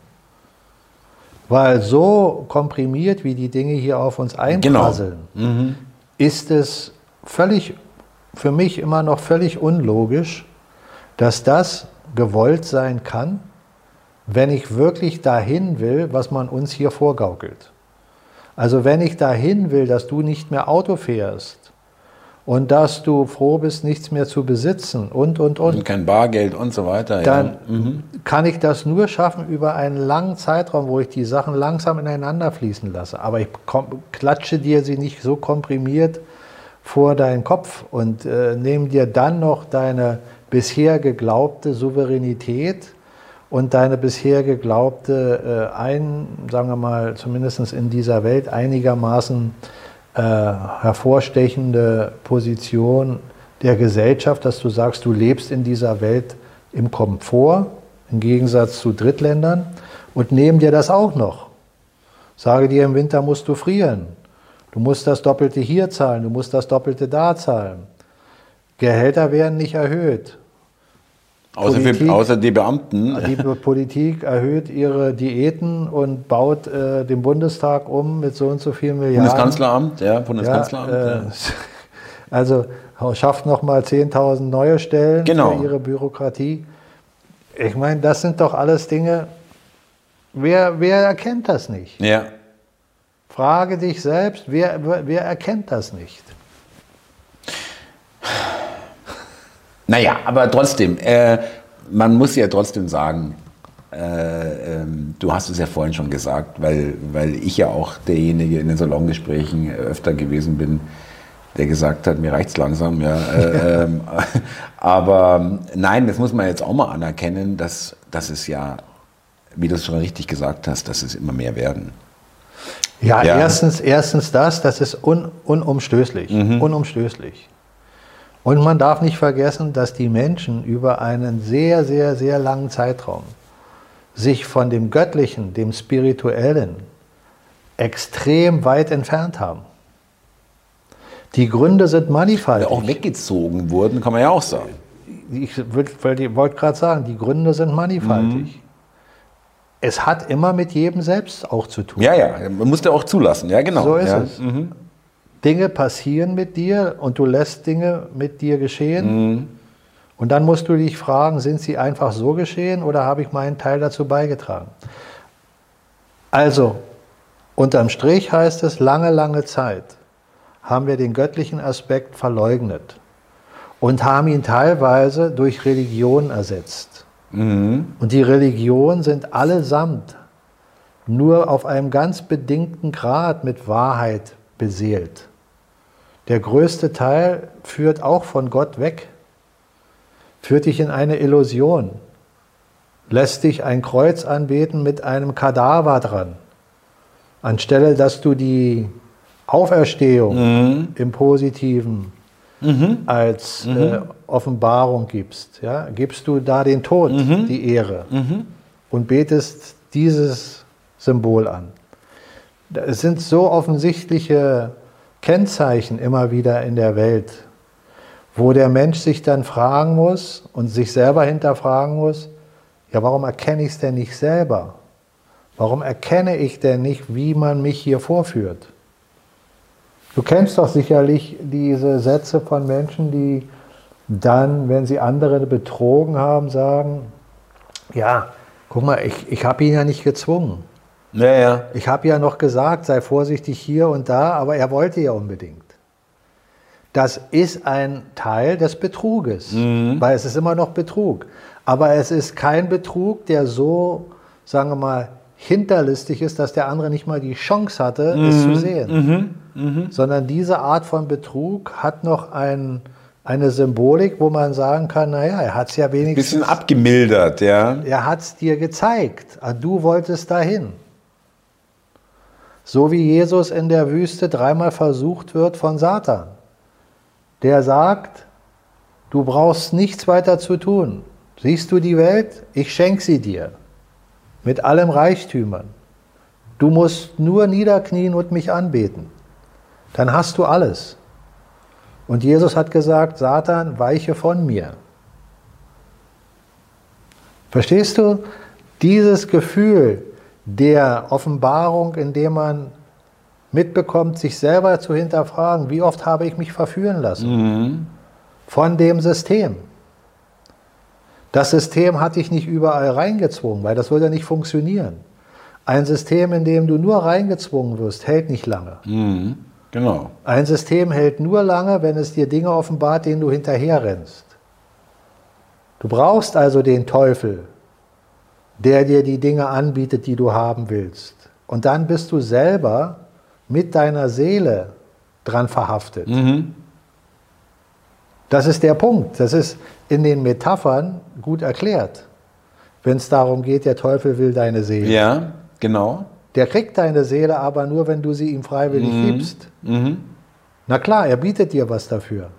Weil so komprimiert, wie die Dinge hier auf uns einprasseln, ist es völlig, für mich immer noch völlig unlogisch, dass das gewollt sein kann, wenn ich wirklich dahin will, was man uns hier vorgaukelt. Also wenn ich dahin will, dass du nicht mehr Auto fährst und dass du froh bist, nichts mehr zu besitzen und, und, und, Und kein Bargeld und so weiter. dann ja. kann ich das nur schaffen über einen langen Zeitraum, wo ich die Sachen langsam ineinander fließen lasse. Aber ich klatsche dir sie nicht so komprimiert vor deinen Kopf und äh, nehme dir dann noch deine bisher geglaubte Souveränität und deine bisher geglaubte äh, ein, sagen wir mal, zumindest in dieser Welt einigermaßen äh, hervorstechende Position der Gesellschaft, dass du sagst, du lebst in dieser Welt im Komfort, im Gegensatz zu Drittländern, und nehmen dir das auch noch. Sage dir, im Winter musst du frieren. Du musst das Doppelte hier zahlen, du musst das Doppelte da zahlen. Gehälter werden nicht erhöht. Außer, Politik, für, außer die Beamten. Die Politik erhöht ihre Diäten und baut äh, den Bundestag um mit so und so vielen Milliarden. Bundeskanzleramt, ja, Bundeskanzleramt. Ja, äh, ja. *laughs* Also schafft nochmal 10.000 neue Stellen genau. für ihre Bürokratie. Ich meine, das sind doch alles Dinge, wer, wer erkennt das nicht? Ja. Frage dich selbst, wer, wer erkennt das nicht? Naja, aber trotzdem, äh, man muss ja trotzdem sagen, äh, ähm, du hast es ja vorhin schon gesagt, weil, weil ich ja auch derjenige in den Salongesprächen öfter gewesen bin, der gesagt hat, mir reicht's langsam, ja. Äh, ähm, *laughs* aber nein, das muss man jetzt auch mal anerkennen, dass, dass es ja, wie du es schon richtig gesagt hast, dass es immer mehr werden. Ja, ja. Erstens, erstens das, das ist un, unumstößlich, mhm. unumstößlich. Und man darf nicht vergessen, dass die Menschen über einen sehr, sehr, sehr langen Zeitraum sich von dem Göttlichen, dem Spirituellen extrem weit entfernt haben. Die Gründe sind mannigfaltig. Auch weggezogen wurden, kann man ja auch sagen. Ich wollte gerade sagen, die Gründe sind mannigfaltig. Mhm. Es hat immer mit jedem selbst auch zu tun. Ja, ja, man muss ja auch zulassen, ja, genau. So ist ja. es. Mhm. Dinge passieren mit dir und du lässt Dinge mit dir geschehen. Mhm. Und dann musst du dich fragen, sind sie einfach so geschehen oder habe ich meinen Teil dazu beigetragen? Also, unterm Strich heißt es, lange, lange Zeit haben wir den göttlichen Aspekt verleugnet und haben ihn teilweise durch Religion ersetzt. Mhm. Und die Religionen sind allesamt nur auf einem ganz bedingten Grad mit Wahrheit beseelt. Der größte Teil führt auch von Gott weg, führt dich in eine Illusion, lässt dich ein Kreuz anbeten mit einem Kadaver dran, anstelle dass du die Auferstehung mhm. im Positiven mhm. als mhm. Äh, Offenbarung gibst, ja, gibst du da den Tod, mhm. die Ehre mhm. und betest dieses Symbol an. Es sind so offensichtliche Kennzeichen immer wieder in der Welt, wo der Mensch sich dann fragen muss und sich selber hinterfragen muss, ja, warum erkenne ich es denn nicht selber? Warum erkenne ich denn nicht, wie man mich hier vorführt? Du kennst doch sicherlich diese Sätze von Menschen, die dann, wenn sie andere betrogen haben, sagen, ja, guck mal, ich, ich habe ihn ja nicht gezwungen. Ja, ja. Ich habe ja noch gesagt, sei vorsichtig hier und da, aber er wollte ja unbedingt. Das ist ein Teil des Betruges, mhm. weil es ist immer noch Betrug. Aber es ist kein Betrug, der so, sagen wir mal, hinterlistig ist, dass der andere nicht mal die Chance hatte, mhm. es zu sehen. Mhm. mhm. Sondern diese Art von Betrug hat noch ein, eine Symbolik, wo man sagen kann, naja, er hat es ja wenigstens... Bisschen abgemildert, ja. Er hat es dir gezeigt. Ah, du wolltest dahin. So wie Jesus in der Wüste dreimal versucht wird von Satan. Der sagt, du brauchst nichts weiter zu tun. Siehst du die Welt? Ich schenke sie dir. Mit allem Reichtümern. Du musst nur niederknien und mich anbeten. Dann hast du alles. Und Jesus hat gesagt, Satan, weiche von mir. Verstehst du? Dieses Gefühl, der Offenbarung, indem man mitbekommt, sich selber zu hinterfragen, wie oft habe ich mich verführen lassen mhm. von dem System. Das System hat dich nicht überall reingezwungen, weil das würde nicht funktionieren. Ein System, in dem du nur reingezwungen wirst, hält nicht lange. Mhm. Genau. Ein System hält nur lange, wenn es dir Dinge offenbart, denen du hinterherrennst. Du brauchst also den Teufel, der dir die Dinge anbietet, die du haben willst. Und dann bist du selber mit deiner Seele dran verhaftet. Mhm. Das ist der Punkt. Das ist in den Metaphern gut erklärt. Wenn es darum geht, der Teufel will deine Seele. Ja, genau. Der kriegt deine Seele aber nur, wenn du sie ihm freiwillig mhm. gibst. Mhm. Na klar, er bietet dir was dafür.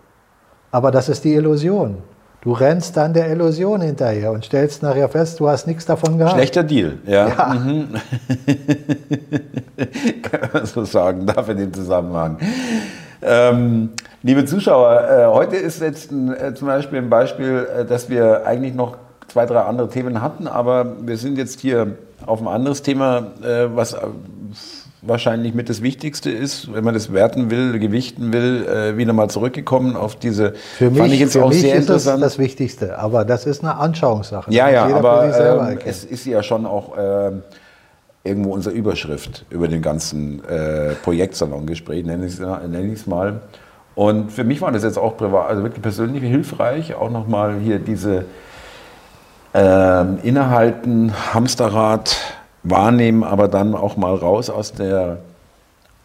Aber das ist die Illusion. Du rennst dann der Illusion hinterher und stellst nachher fest, du hast nichts davon gehabt. Schlechter Deal, ja. ja. Mhm. *laughs* Kann man so sagen, darf in dem Zusammenhang. Ähm, liebe Zuschauer, äh, heute ist jetzt ein, äh, zum Beispiel ein Beispiel, äh, dass wir eigentlich noch zwei, drei andere Themen hatten, aber wir sind jetzt hier auf ein anderes Thema, äh, was wahrscheinlich mit das Wichtigste ist, wenn man das werten will, gewichten will, äh, wieder mal zurückgekommen auf diese. Für mich, fand ich jetzt für auch mich sehr ist interessant. das das Wichtigste, aber das ist eine Anschauungssache. Ja, ja, aber ähm, es ist ja schon auch äh, irgendwo unsere Überschrift über den ganzen äh, Projektsalongespräch, nenne ich es mal. Und für mich war das jetzt auch privat, also wirklich persönlich hilfreich, auch nochmal hier diese ähm, Innehalten, Hamsterrad, wahrnehmen, aber dann auch mal raus aus der.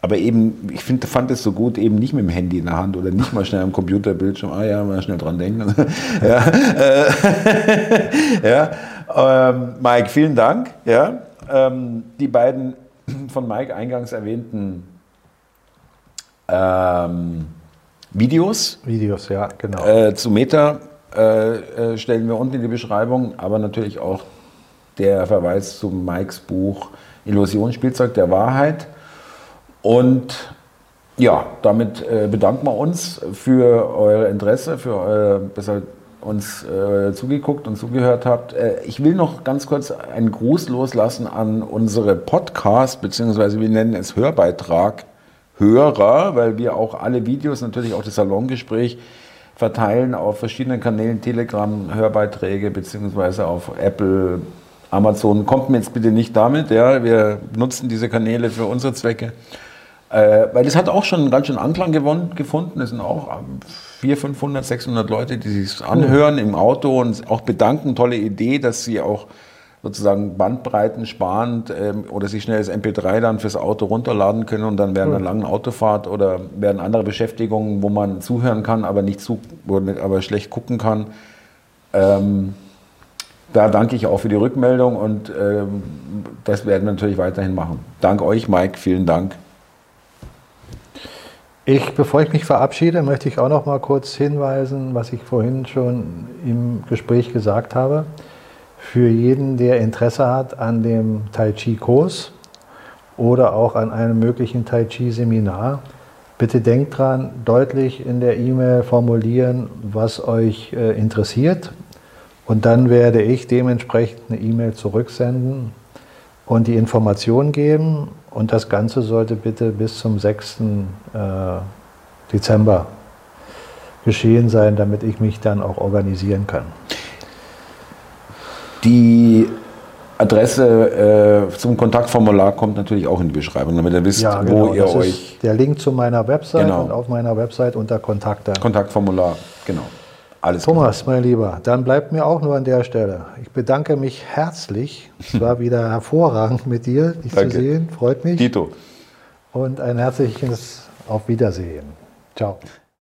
Aber eben, ich find, fand es so gut, eben nicht mit dem Handy in der Hand oder nicht mal schnell am Computerbildschirm, ah ja, mal schnell dran denken. *laughs* ja, äh, *laughs* ja. Ähm, Mike, vielen Dank. Ja, ähm, die beiden *clears throat* von Mike eingangs erwähnten ähm, Videos. Videos, ja, genau. Äh, zu Meta äh, äh, stellen wir unten in die Beschreibung, aber natürlich auch der Verweis zu Mikes Buch Illusionsspielzeug der Wahrheit. Und ja, damit äh, bedanken wir uns für euer Interesse, für euer, dass ihr uns äh, zugeguckt und zugehört habt. Äh, ich will noch ganz kurz einen Gruß loslassen an unsere Podcast, beziehungsweise wir nennen es Hörbeitrag Hörer, weil wir auch alle Videos, natürlich auch das Salongespräch, verteilen auf verschiedenen Kanälen, Telegram, Hörbeiträge, beziehungsweise auf Apple, Amazon kommt mir jetzt bitte nicht damit, ja, wir nutzen diese Kanäle für unsere Zwecke. Äh, weil es hat auch schon ganz schön Anklang gewonnen, gefunden. Es sind auch 400, 500, 600 Leute, die sich anhören im Auto und auch bedanken. Tolle Idee, dass sie auch sozusagen Bandbreiten sparend ähm, oder sich schnell das MP3 dann fürs Auto runterladen können und dann während einer langen Autofahrt oder während anderer Beschäftigungen, wo man zuhören kann, aber nicht zu, aber schlecht gucken kann. Ähm, da danke ich auch für die Rückmeldung und ähm, das werden wir natürlich weiterhin machen. Dank euch, Mike, vielen Dank. Ich, bevor ich mich verabschiede, möchte ich auch noch mal kurz hinweisen, was ich vorhin schon im Gespräch gesagt habe. Für jeden, der Interesse hat an dem Tai Chi Kurs oder auch an einem möglichen Tai Chi Seminar, bitte denkt dran, deutlich in der E-Mail formulieren, was euch äh, interessiert, und dann werde ich dementsprechend eine E-Mail zurücksenden und die Information geben. Und das Ganze sollte bitte bis zum 6. Äh, Dezember geschehen sein, damit ich mich dann auch organisieren kann. Die Adresse äh, zum Kontaktformular kommt natürlich auch in die Beschreibung, damit ihr wisst, ja, genau, wo ihr euch. der Link zu meiner Website genau. und auf meiner Website unter Kontakte. Kontaktformular, genau. Alles Thomas, klar. mein Lieber, dann bleibt mir auch nur an der Stelle. Ich bedanke mich herzlich. Es war *laughs* wieder hervorragend mit dir, dich Danke. zu sehen. Freut mich. Dito. Und ein herzliches Auf Wiedersehen. Ciao.